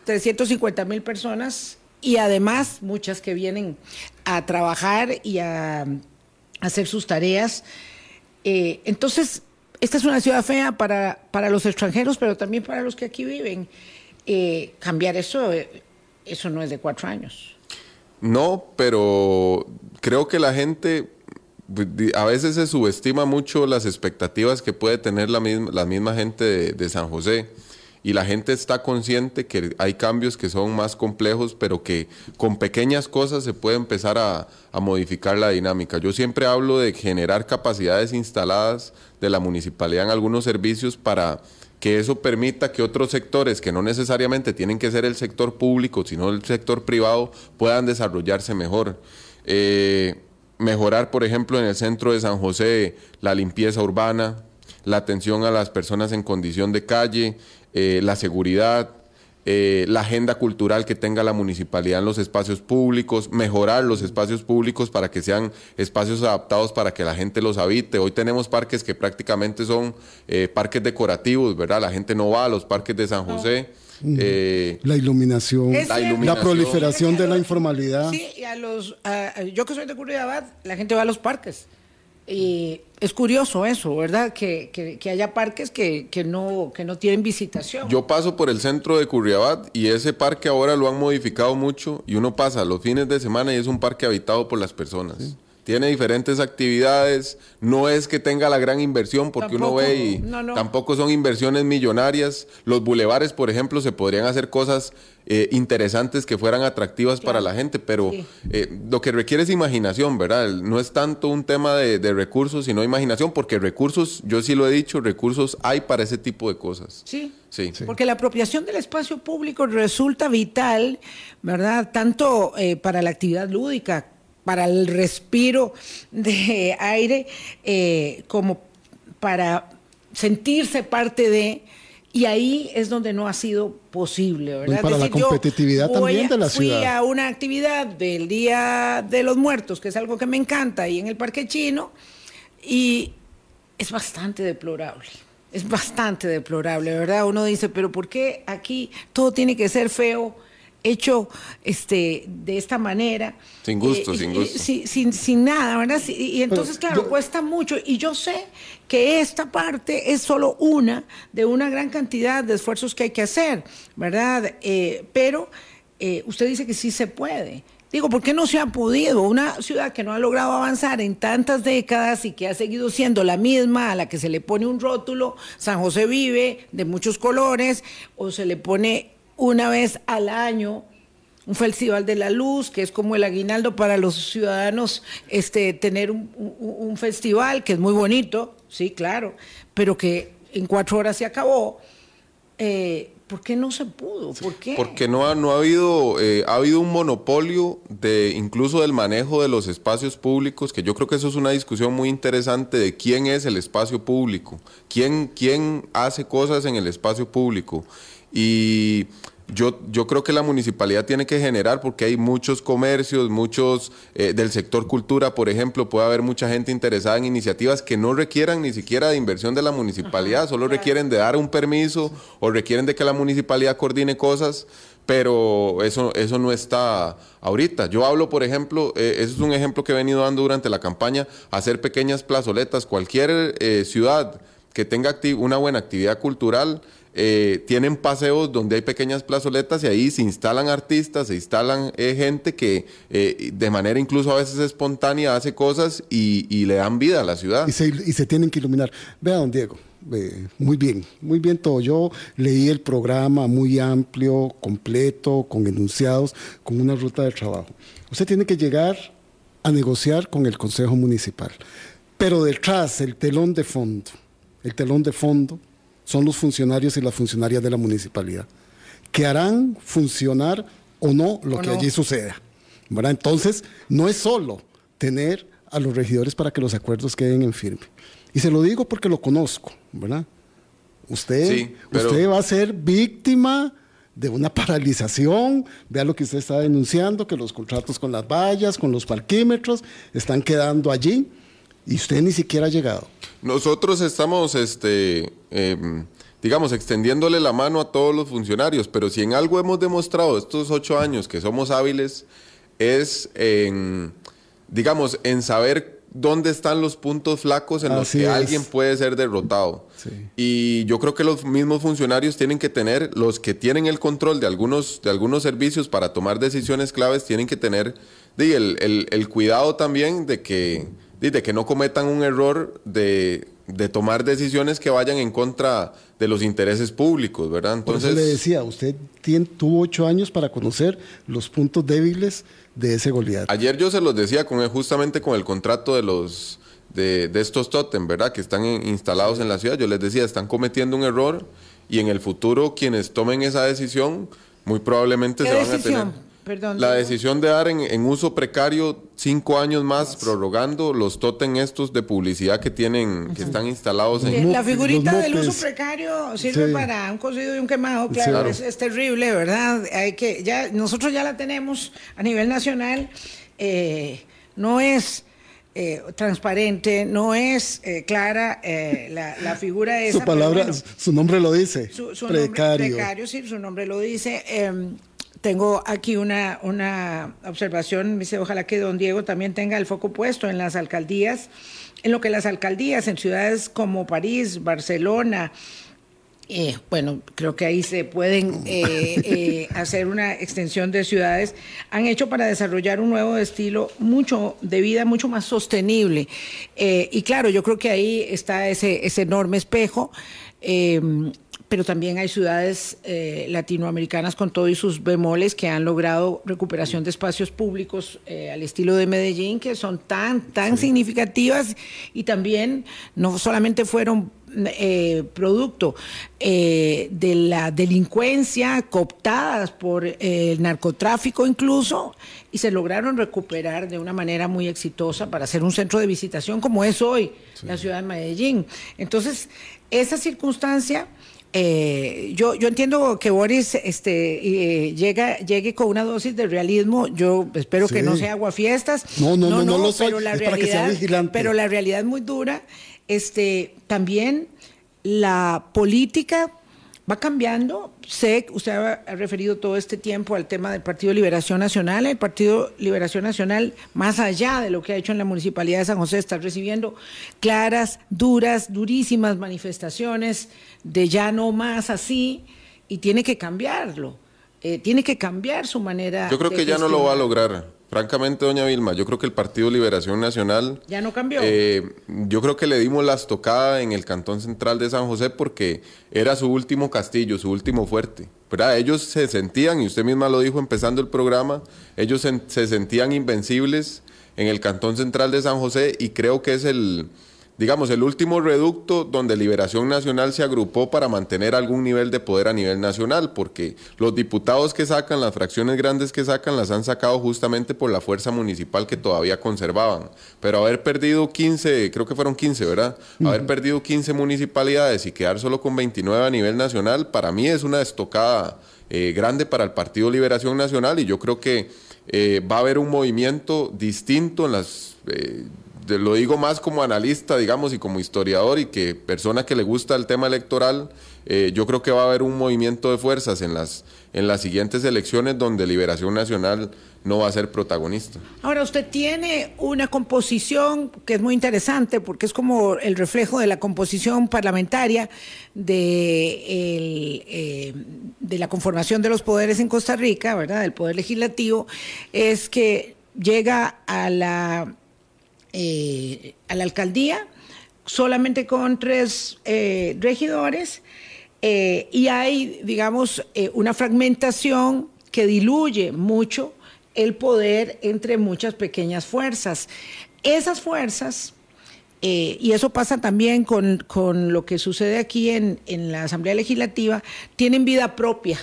350 mil personas y además muchas que vienen a trabajar y a, hacer sus tareas. Eh, entonces, esta es una ciudad fea para, para, los extranjeros, pero también para los que aquí viven. Eh, cambiar eso, eh, eso no es de cuatro años. No, pero creo que la gente a veces se subestima mucho las expectativas que puede tener la misma, la misma gente de, de San José y la gente está consciente que hay cambios que son más complejos, pero que con pequeñas cosas se puede empezar a, modificar la dinámica. Yo siempre hablo de generar capacidades instaladas de la municipalidad en algunos servicios para que eso permita que otros sectores que no necesariamente tienen que ser el sector público, sino el sector privado, puedan desarrollarse mejor. Eh, mejorar, por ejemplo, en el centro de San José la limpieza urbana, la atención a las personas en condición de calle, eh, la seguridad, eh, la agenda cultural que tenga la municipalidad en los espacios públicos, mejorar los espacios públicos para que sean espacios adaptados para que la gente los habite. Hoy tenemos parques que prácticamente son eh, parques decorativos, ¿verdad? La gente no va a los parques de San José. Eh, la, iluminación, la cierto. iluminación, la proliferación de la informalidad. Sí, y a los, a- yo que soy de Curridabat, la gente va a los parques. Y es curioso eso, ¿verdad? Que, que- que haya parques que, que no, que no tienen visitación. Yo paso por el centro de Curriabat y ese parque ahora lo han modificado mucho y uno pasa los fines de semana y es un parque habitado por las personas. Tiene diferentes actividades, no es que tenga la gran inversión porque uno ve y no, no. tampoco son inversiones millonarias. Los bulevares, por ejemplo, se podrían hacer cosas eh, interesantes que fueran atractivas para la gente, pero Sí. eh, lo que requiere es imaginación, ¿verdad? No es tanto un tema de, de recursos, sino imaginación, porque recursos, yo sí lo he dicho, recursos hay para ese tipo de cosas. Sí. Sí. Porque la apropiación del espacio público resulta vital, ¿verdad? Tanto eh, para la actividad lúdica, para el respiro de aire, eh, como para sentirse parte de. Y ahí es donde no ha sido posible, ¿verdad? Y para la competitividad también a- de la fui ciudad. a una actividad del Día de los Muertos, que es algo que me encanta, ahí en el Parque Chino, y es bastante deplorable. Es bastante deplorable, ¿verdad? Uno dice, pero ¿por qué aquí todo tiene que ser feo, hecho este, de esta manera? Sin gusto, Eh, sin y- gusto. sin, sin, sin nada, ¿verdad? Y, y entonces, Pero claro, yo- cuesta mucho. Y yo sé que esta parte es solo una de una gran cantidad de esfuerzos que hay que hacer, ¿verdad? Eh, pero eh, usted dice que sí se puede. Digo, ¿por qué no se ha podido? Una ciudad que no ha logrado avanzar en tantas décadas y que ha seguido siendo la misma, a la que se le pone un rótulo, San José vive, de muchos colores, o se le pone una vez al año un festival de la luz, que es como el aguinaldo para los ciudadanos, este, tener un, festival que es muy bonito, sí, claro, pero que en cuatro horas se acabó. Eh, ¿Por qué no se pudo? ¿Por? Porque no ha, no ha habido, eh, ha habido un monopolio de incluso del manejo de los espacios públicos, que yo creo que eso es una discusión muy interesante de quién es el espacio público, quién, quién hace cosas en el espacio público. Y yo, yo creo que la municipalidad tiene que generar, porque hay muchos comercios, muchos eh, del sector cultura, por ejemplo, puede haber mucha gente interesada en iniciativas que no requieran ni siquiera de inversión de la municipalidad, solo requieren de dar un permiso o requieren de que la municipalidad coordine cosas, pero eso, eso no está ahorita. Yo hablo, por ejemplo, eh, eso es un ejemplo que he venido dando durante la campaña, hacer pequeñas plazoletas. Cualquier eh, ciudad que tenga una buena actividad cultural, eh, tienen paseos donde hay pequeñas plazoletas y ahí se instalan artistas, se instalan eh, gente que eh, de manera incluso a veces espontánea hace cosas y, le dan vida a la ciudad. y se, tienen que iluminar. Vea, don Diego, muy bien, muy bien todo. Yo leí el programa muy amplio, completo, con enunciados, con una ruta de trabajo. Usted tiene que llegar a negociar con el Consejo Municipal. Pero detrás, el telón de fondo, el telón de fondo son los funcionarios y las funcionarias de la municipalidad, que harán funcionar o no lo O que no. allí suceda. ¿verdad? Entonces, no es solo tener a los regidores para que los acuerdos queden en firme. Y se lo digo porque lo conozco, ¿verdad? Usted, Sí, pero- usted va a ser víctima de una paralización. Vea lo que usted está denunciando, que los contratos con las vallas, con los parquímetros, están quedando allí y usted ni siquiera ha llegado. Nosotros estamos, este, em, digamos, extendiéndole la mano a todos los funcionarios, pero si en algo hemos demostrado estos ocho años que somos hábiles, es en, digamos, en saber dónde están los puntos flacos en los que es. alguien puede ser derrotado. Sí. Y yo creo que los mismos funcionarios tienen que tener, los que tienen el control de algunos, de algunos servicios para tomar decisiones claves, tienen que tener el, el- el cuidado también de que, de que no cometan un error de, de tomar decisiones que vayan en contra de los intereses públicos, ¿verdad? Por Entonces, eso le decía, usted tiene- tuvo ocho años para conocer los puntos débiles de ese Goliat. Ayer yo se los decía con justamente con el contrato de los de, de estos tótem, ¿verdad? Que están en- instalados en la ciudad. Yo les decía, están cometiendo un error y en el futuro quienes tomen esa decisión muy probablemente ¿Qué se van a decisión? tener Perdón. La decisión de dar en, en uso precario cinco años más, prorrogando los totem estos de publicidad que tienen, que están instalados en... La figurita los del uso precario sirve Sí. para un cocido y un quemado, claro, Claro. Es, es terrible, ¿verdad? Hay que, ya, nosotros ya la tenemos a nivel nacional, eh, no es eh, transparente, no es eh, clara eh, la, la figura esa. Su palabra, bueno, su nombre lo dice. su, su nombre- precario. precario, sí, su nombre lo dice. Tengo aquí una, una observación, me dice, ojalá que don Diego también tenga el foco puesto en las alcaldías, en lo que las alcaldías en ciudades como París, Barcelona, eh, bueno, creo que ahí se pueden eh, eh, hacer una extensión de ciudades, han hecho para desarrollar un nuevo estilo mucho de vida, mucho más sostenible. Eh, y claro, yo creo que ahí está ese, ese enorme espejo. Pero también hay ciudades eh, latinoamericanas con todo y sus bemoles que han logrado recuperación de espacios públicos eh, al estilo de Medellín, que son tan, tan significativas y también no solamente fueron eh, producto eh, de la delincuencia cooptadas por eh, el narcotráfico incluso y se lograron recuperar de una manera muy exitosa para ser un centro de visitación como es hoy la ciudad de Medellín. Entonces, esa circunstancia... Eh, yo, yo entiendo que Boris este, eh, llega, llegue con una dosis de realismo. Yo espero que no sea aguafiestas. No, no, no, no lo soy. Pero la Es para que sea realidad, vigilante. pero la realidad es muy dura. Este, también la política va cambiando. Sé que usted ha referido todo este tiempo al tema del Partido Liberación Nacional. El Partido Liberación Nacional, más allá de lo que ha hecho en la Municipalidad de San José, está recibiendo claras, duras, durísimas manifestaciones de ya no más así y tiene que cambiarlo. Eh, tiene que cambiar su manera. Yo creo de que ya no lo va a lograr. Francamente, doña Vilma, yo creo que el Partido Liberación Nacional... Ya no cambió. eh, yo creo que le dimos la estocada en el Cantón Central de San José porque era su último castillo, su último fuerte. ¿verdad? Ellos se sentían, y usted misma lo dijo empezando el programa, ellos se, se sentían invencibles en el Cantón Central de San José y creo que es el, digamos, el último reducto donde Liberación Nacional se agrupó para mantener algún nivel de poder a nivel nacional, porque los diputados que sacan, las fracciones grandes que sacan, las han sacado justamente por la fuerza municipal que todavía conservaban. Pero haber perdido 15, creo que fueron 15, ¿verdad? Haber perdido 15 municipalidades y quedar solo con 29 a nivel nacional, para mí es una estocada eh, grande para el Partido Liberación Nacional y yo creo que eh, va a haber un movimiento distinto en las... eh, lo digo más como analista, digamos, y como historiador y que persona que le gusta el tema electoral, eh, yo creo que va a haber un movimiento de fuerzas en las, en las siguientes elecciones donde Liberación Nacional no va a ser protagonista. Ahora, usted tiene una composición que es muy interesante porque es como el reflejo de la composición parlamentaria de, el, eh, de la conformación de los poderes en Costa Rica, ¿verdad? Del poder legislativo, es que llega a la, eh, a la alcaldía solamente con tres eh, regidores eh, y hay, digamos, una fragmentación que diluye mucho el poder entre muchas pequeñas fuerzas. Esas fuerzas, y eso pasa también con, con lo que sucede aquí en, en la Asamblea Legislativa, tienen vida propia,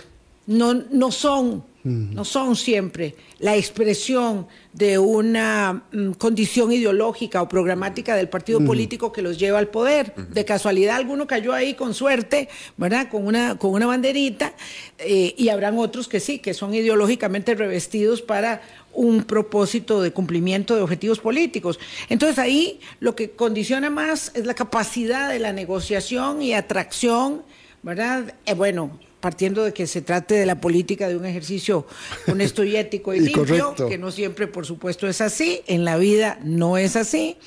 no, no son no son siempre la expresión de una mm, condición ideológica o programática del partido político que los lleva al poder. De casualidad alguno cayó ahí con suerte, ¿verdad? Con una, con una banderita, eh, y habrán otros que sí, que son ideológicamente revestidos para un propósito de cumplimiento de objetivos políticos. Entonces ahí lo que condiciona más es la capacidad de la negociación y atracción, ¿verdad? Eh, bueno, partiendo de que se trate de la política de un ejercicio honesto y ético y, Y limpio, correcto. que no siempre, por supuesto, es así. En la vida no es así.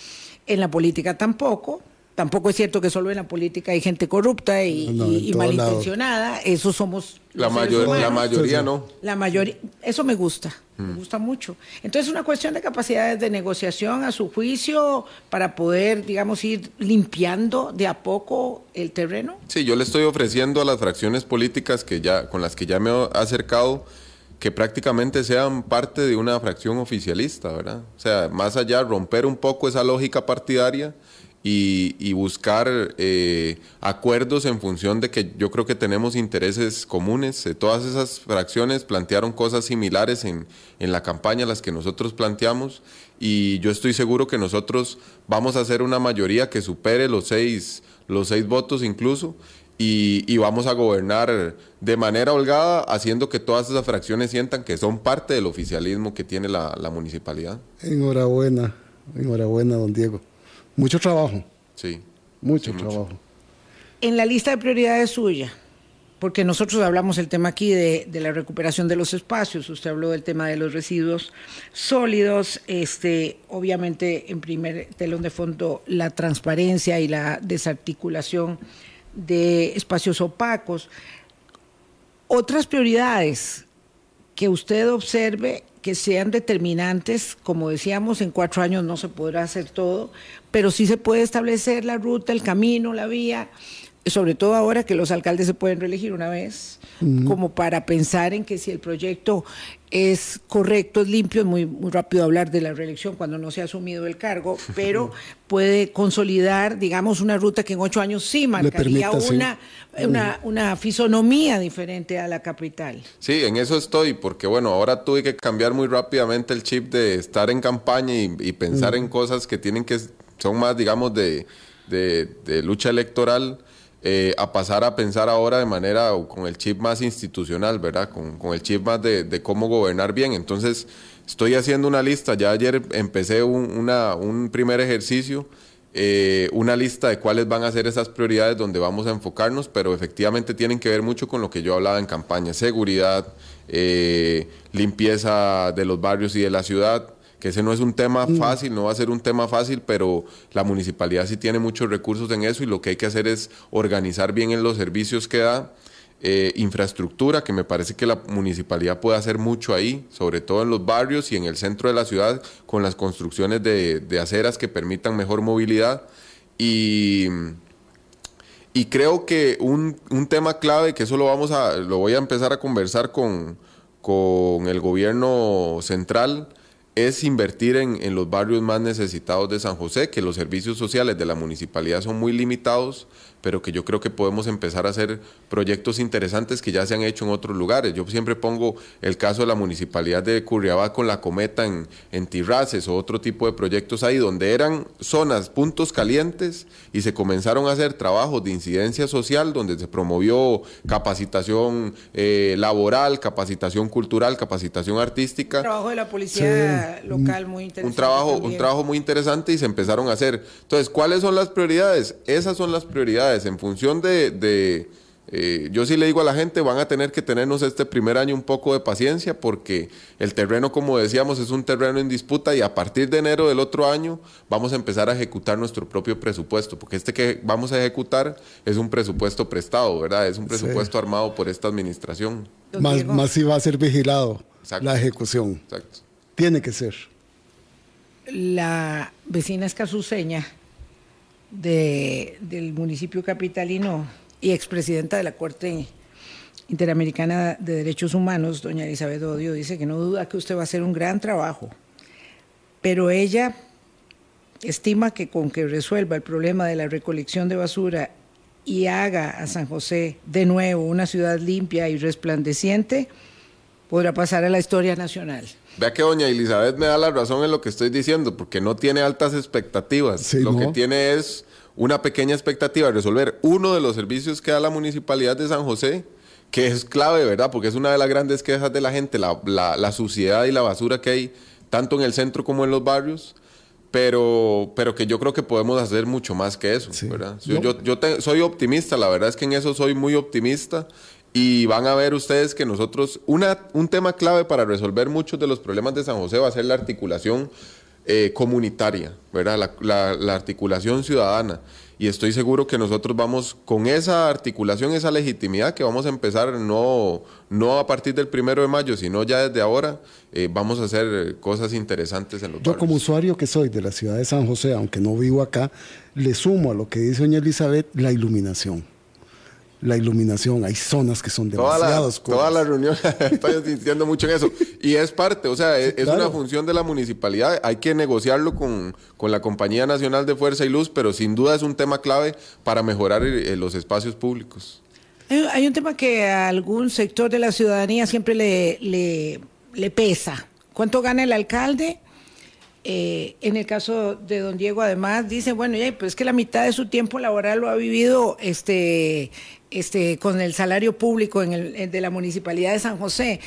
En la política tampoco. Tampoco es cierto que solo en la política hay gente corrupta y, No, y- en y todo lado. malintencionada. Eso somos La, mayor- la mayoría Sí, sí. no. La mayoría, eso me gusta, me gusta mucho. Entonces, es una cuestión de capacidades de negociación a su juicio para poder, digamos, ir limpiando de a poco el terreno. Sí, yo le estoy ofreciendo a las fracciones políticas que ya, con las que ya me he acercado que prácticamente sean parte de una fracción oficialista, ¿verdad? O sea, más allá, romper un poco esa lógica partidaria y, buscar eh, acuerdos en función de que yo creo que tenemos intereses comunes. Eh, todas esas fracciones plantearon cosas similares en, en la campaña, las que nosotros planteamos, y yo estoy seguro que nosotros vamos a hacer una mayoría que supere los seis, los seis votos incluso, y, vamos a gobernar de manera holgada, haciendo que todas esas fracciones sientan que son parte del oficialismo que tiene la, la municipalidad. Enhorabuena, enhorabuena, don Diego. Mucho trabajo. Sí. Mucho trabajo. En la lista de prioridades suya, porque nosotros hablamos el tema aquí de, la recuperación de los espacios, usted habló del tema de los residuos sólidos, este, obviamente en primer telón de fondo la transparencia y la desarticulación de espacios opacos. Otras prioridades que usted observe que sean determinantes, como decíamos, en cuatro años no se podrá hacer todo, pero sí se puede establecer la ruta, el camino, la vía, sobre todo ahora que los alcaldes se pueden reelegir una vez, como para pensar en que si el proyecto es correcto, es limpio, es muy, muy rápido hablar de la reelección cuando no se ha asumido el cargo, pero puede consolidar, digamos, una ruta que en ocho años sí marcaría una, una, una, fisonomía diferente a la capital. Sí, en eso estoy, porque bueno, ahora tuve que cambiar muy rápidamente el chip de estar en campaña y, pensar en cosas que tienen que, son más, digamos, de, de lucha electoral eh, a pasar a pensar ahora de manera con el chip más institucional, ¿verdad? Con, el chip más de, cómo gobernar bien. Entonces, estoy haciendo una lista. Ya ayer empecé un, primer ejercicio, eh, una lista de cuáles van a ser esas prioridades donde vamos a enfocarnos, pero efectivamente tienen que ver mucho con lo que yo hablaba en campaña: seguridad, eh, limpieza de los barrios y de la ciudad que ese no es un tema mm. fácil, no va a ser un tema fácil, pero la municipalidad sí tiene muchos recursos en eso y lo que hay que hacer es organizar bien en los servicios que da. Eh, infraestructura, que me parece que la municipalidad puede hacer mucho ahí, sobre todo en los barrios y en el centro de la ciudad, con las construcciones de, aceras que permitan mejor movilidad. Y, y creo que un, tema clave, que eso lo, vamos a, lo voy a empezar a conversar con, con el gobierno central, es invertir en, en, los barrios más necesitados de San José, que los servicios sociales de la municipalidad son muy limitados pero que yo creo que podemos empezar a hacer proyectos interesantes que ya se han hecho en otros lugares. Yo siempre pongo el caso de la municipalidad de Curriabá con la cometa en, en Tirraces o otro tipo de proyectos ahí, donde eran zonas, puntos calientes y se comenzaron a hacer trabajos de incidencia social, donde se promovió capacitación eh, laboral, capacitación cultural, capacitación artística. Un trabajo de la policía local muy interesante. Un trabajo, un trabajo muy interesante y se empezaron a hacer. Entonces, ¿cuáles son las prioridades? Esas son las prioridades en función de, eh, yo sí le digo a la gente, van a tener que tenernos este primer año un poco de paciencia porque el terreno, como decíamos, es un terreno en disputa y a partir de enero del otro año vamos a empezar a ejecutar nuestro propio presupuesto, porque este que vamos a ejecutar es un presupuesto prestado, ¿verdad? Es un presupuesto armado por esta administración. Más, más si va a ser vigilado la ejecución. Exacto. Tiene que ser. La vecina escasuseña de, del municipio capitalino y expresidenta de la Corte Interamericana de Derechos Humanos, doña Elizabeth Odio, dice que no duda que usted va a hacer un gran trabajo, pero ella estima que con que resuelva el problema de la recolección de basura y haga a San José de nuevo una ciudad limpia y resplandeciente, podrá pasar a la historia nacional. Vea que doña Elizabeth me da la razón en lo que estoy diciendo, porque no tiene altas expectativas. lo que tiene es una pequeña expectativa de resolver uno de los servicios que da la municipalidad de San José, que es clave, ¿verdad? Porque es una de las grandes quejas de la gente, la, la, suciedad y la basura que hay tanto en el centro como en los barrios. Pero, pero que yo creo que podemos hacer mucho más que eso, ¿verdad? Yo, yo, soy optimista, la verdad es que en eso soy muy optimista y van a ver ustedes que nosotros, una, un tema clave para resolver muchos de los problemas de San José va a ser la articulación eh, comunitaria, ¿verdad? La, articulación ciudadana. Y estoy seguro que nosotros vamos con esa articulación, esa legitimidad que vamos a empezar no, no a partir del primero de mayo, sino ya desde ahora, eh, vamos a hacer cosas interesantes en los Yo como usuario que soy de la ciudad de San José, aunque no vivo acá, le sumo a lo que dice doña Elizabeth la iluminación la iluminación, hay zonas que son Toda demasiado la, oscuras. toda la reunión, estoy insistiendo mucho en eso. Y es parte, o sea, es, es claro. una función de la municipalidad. Hay que negociarlo con, con la Compañía Nacional de Fuerza y Luz, pero sin duda es un tema clave para mejorar eh, los espacios públicos. Hay, hay un tema que a algún sector de la ciudadanía siempre le, le, le pesa. ¿Cuánto gana el alcalde? Eh, en el caso de don Diego, además, dice, bueno, ya, pues es que la mitad de su tiempo laboral lo ha vivido este, este, con el salario público en el, de la Municipalidad de San José.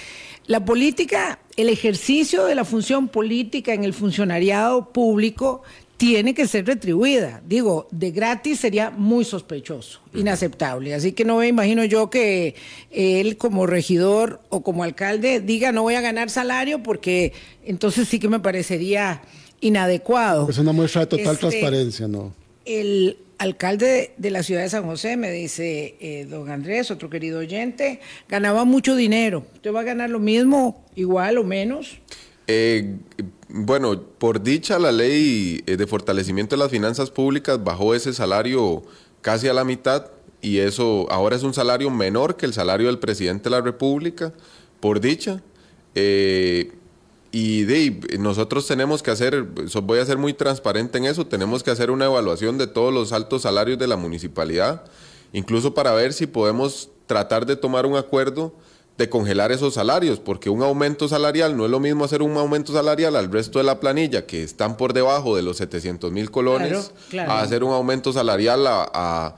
La política, el ejercicio de la función política en el funcionariado público tiene que ser retribuida. Digo, de gratis sería muy sospechoso, inaceptable. Así que no me imagino yo que él como regidor o como alcalde diga no voy a ganar salario porque entonces sí que me parecería inadecuado. Es una muestra de total Este, transparencia, ¿no? El alcalde de la ciudad de San José me dice, eh, don Andrés, otro querido oyente, ganaba mucho dinero. ¿Usted va a ganar lo mismo, igual o menos? Eh, bueno, por dicha, la ley eh, de fortalecimiento de las finanzas públicas bajó ese salario casi a la mitad y eso ahora es un salario menor que el salario del presidente de la República, por dicha. Y ahí, nosotros tenemos que hacer, so- voy a ser muy transparente en eso, tenemos que hacer una evaluación de todos los altos salarios de la municipalidad, incluso para ver si podemos tratar de tomar un acuerdo de congelar esos salarios, porque un aumento salarial no es lo mismo hacer un aumento salarial al resto de la planilla, que están por debajo de los 700 mil colones, Claro, claro. a hacer un aumento salarial a, a,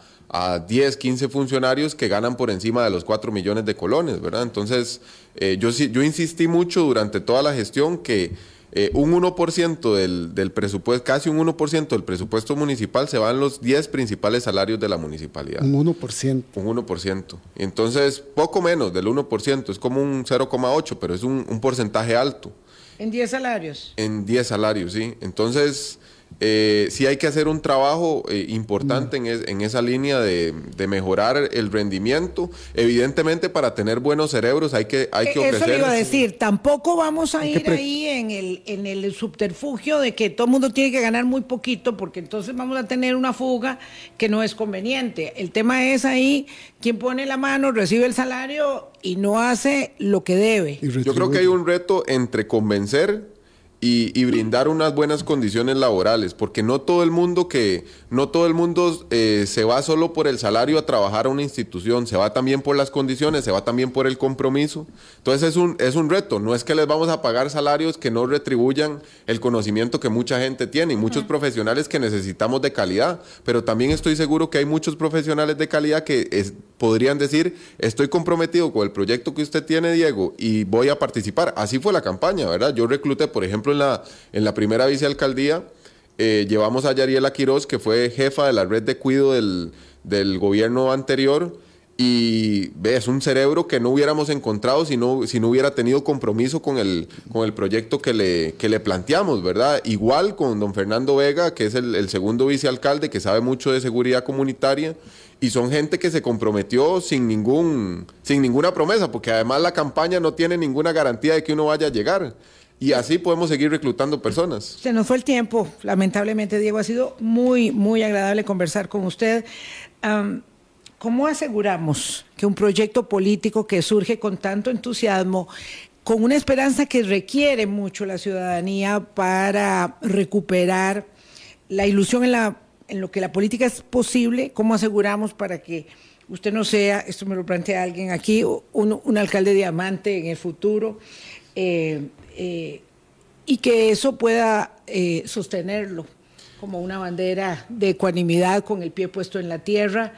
a 10, 15 funcionarios que ganan por encima de los 4 millones de colones, ¿verdad? Entonces, eh, yo, sí- yo insistí mucho durante toda la gestión que eh, un 1% del, del presupuesto, casi un 1% del presupuesto municipal se van los 10 principales salarios de la municipalidad. Un 1%. Un 1%. Entonces, poco menos del 1%, es como un 0,8, pero es un, un porcentaje alto En 10 salarios. en 10 salarios, ¿sí? Entonces, eh, sí hay que hacer un trabajo eh, importante en, es- en esa línea de, de mejorar el rendimiento. Evidentemente, para tener buenos cerebros hay que, hay que Eh, Eso ofrecer... le iba a decir, tampoco vamos a ir pre- ahí en el, en el subterfugio de que todo el mundo tiene que ganar muy poquito, porque entonces vamos a tener una fuga que no es conveniente. El tema es ahí, quien pone la mano, recibe el salario y no hace lo que debe. Yo creo que hay un reto entre convencer y, y brindar unas buenas condiciones laborales, porque no todo el mundo que no todo el mundo eh, se va solo por el salario a trabajar a una institución, se va también por las condiciones, se va también por el compromiso. Entonces es un es un reto, no es que les vamos a pagar salarios que no retribuyan el conocimiento que mucha gente tiene y muchos profesionales que necesitamos de calidad, pero también estoy seguro que hay muchos profesionales de calidad que es- podrían decir, estoy comprometido con el proyecto que usted tiene, Diego, y voy a participar. Así fue la campaña, ¿verdad? Yo recluté, por ejemplo, en la, en la primera vicealcaldía, eh, llevamos a Yariela Quiroz, que fue jefa de la red de cuido del, del gobierno anterior, y ve, es un cerebro que no hubiéramos encontrado si no, si no hubiera tenido compromiso con el, con el proyecto que le, que le planteamos, ¿verdad? Igual con don Fernando Vega, que es el, el segundo vicealcalde, que sabe mucho de seguridad comunitaria, y son gente que se comprometió sin, ningún, sin ninguna promesa, porque además la campaña no tiene ninguna garantía de que uno vaya a llegar. Y así podemos seguir reclutando personas. Se nos fue el tiempo, lamentablemente, Diego. Ha sido muy, muy agradable conversar con usted. ¿Cómo aseguramos que un proyecto político que surge con tanto entusiasmo, con una esperanza que requiere mucho la ciudadanía para recuperar la ilusión en, la, en lo que la política es posible, cómo aseguramos para que usted no sea, esto me lo plantea alguien aquí, un, un alcalde diamante en el futuro? eh, eh, y que eso pueda eh, sostenerlo como una bandera de ecuanimidad con el pie puesto en la tierra,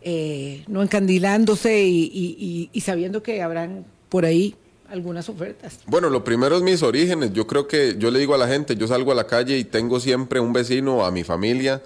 eh, no encandilándose y, sabiendo que habrán por ahí algunas ofertas. Bueno, lo primero es mis orígenes. Yo creo que yo le digo a la gente, yo salgo a la calle y tengo siempre un vecino, a mi familia,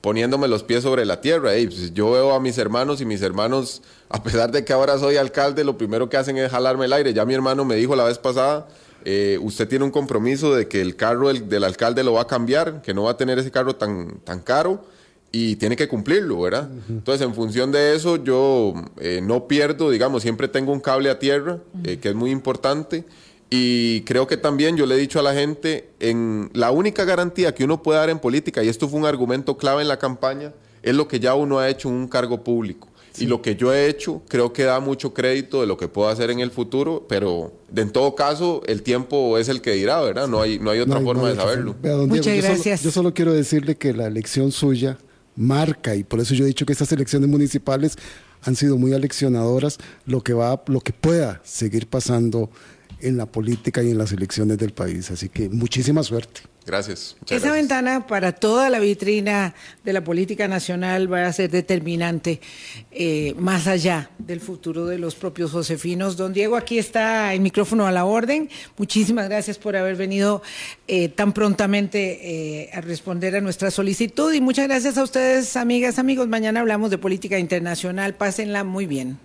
poniéndome los pies sobre la tierra. Pues, yo veo a mis hermanos y mis hermanos, a pesar de que ahora soy alcalde, lo primero que hacen es jalarme el aire. Ya mi hermano me dijo la vez pasada, eh, usted tiene un compromiso de que el carro del, del alcalde lo va a cambiar, que no va a tener ese carro tan, tan caro y tiene que cumplirlo, ¿verdad? Entonces, en función de eso, yo eh, no pierdo, digamos, siempre tengo un cable a tierra, eh, que es muy importante. Y creo que también yo le he dicho a la gente, en la única garantía que uno puede dar en política, y esto fue un argumento clave en la campaña, es lo que ya uno ha hecho en un cargo público. Y lo que yo he hecho creo que da mucho crédito de lo que puedo hacer en el futuro, pero de, en todo caso el tiempo es el que dirá, ¿verdad? No hay, no hay otra No hay- forma no hay de saberlo. forma. Vea, don Muchas Diego, yo solo- gracias. yo solo quiero decirle que la elección suya marca, y por eso yo he dicho que estas elecciones municipales han sido muy aleccionadoras, lo que va, lo que pueda seguir pasando en la política y en las elecciones del país. Así que muchísima suerte. Gracias. muchas Esa gracias. ventana para toda la vitrina de la política nacional va a ser determinante eh, más allá del futuro de los propios josefinos. Don Diego, aquí está el micrófono a la orden. Muchísimas gracias por haber venido eh, tan prontamente eh, a responder a nuestra solicitud y muchas gracias a ustedes, amigas, amigos. Mañana hablamos de política internacional. Pásenla muy bien.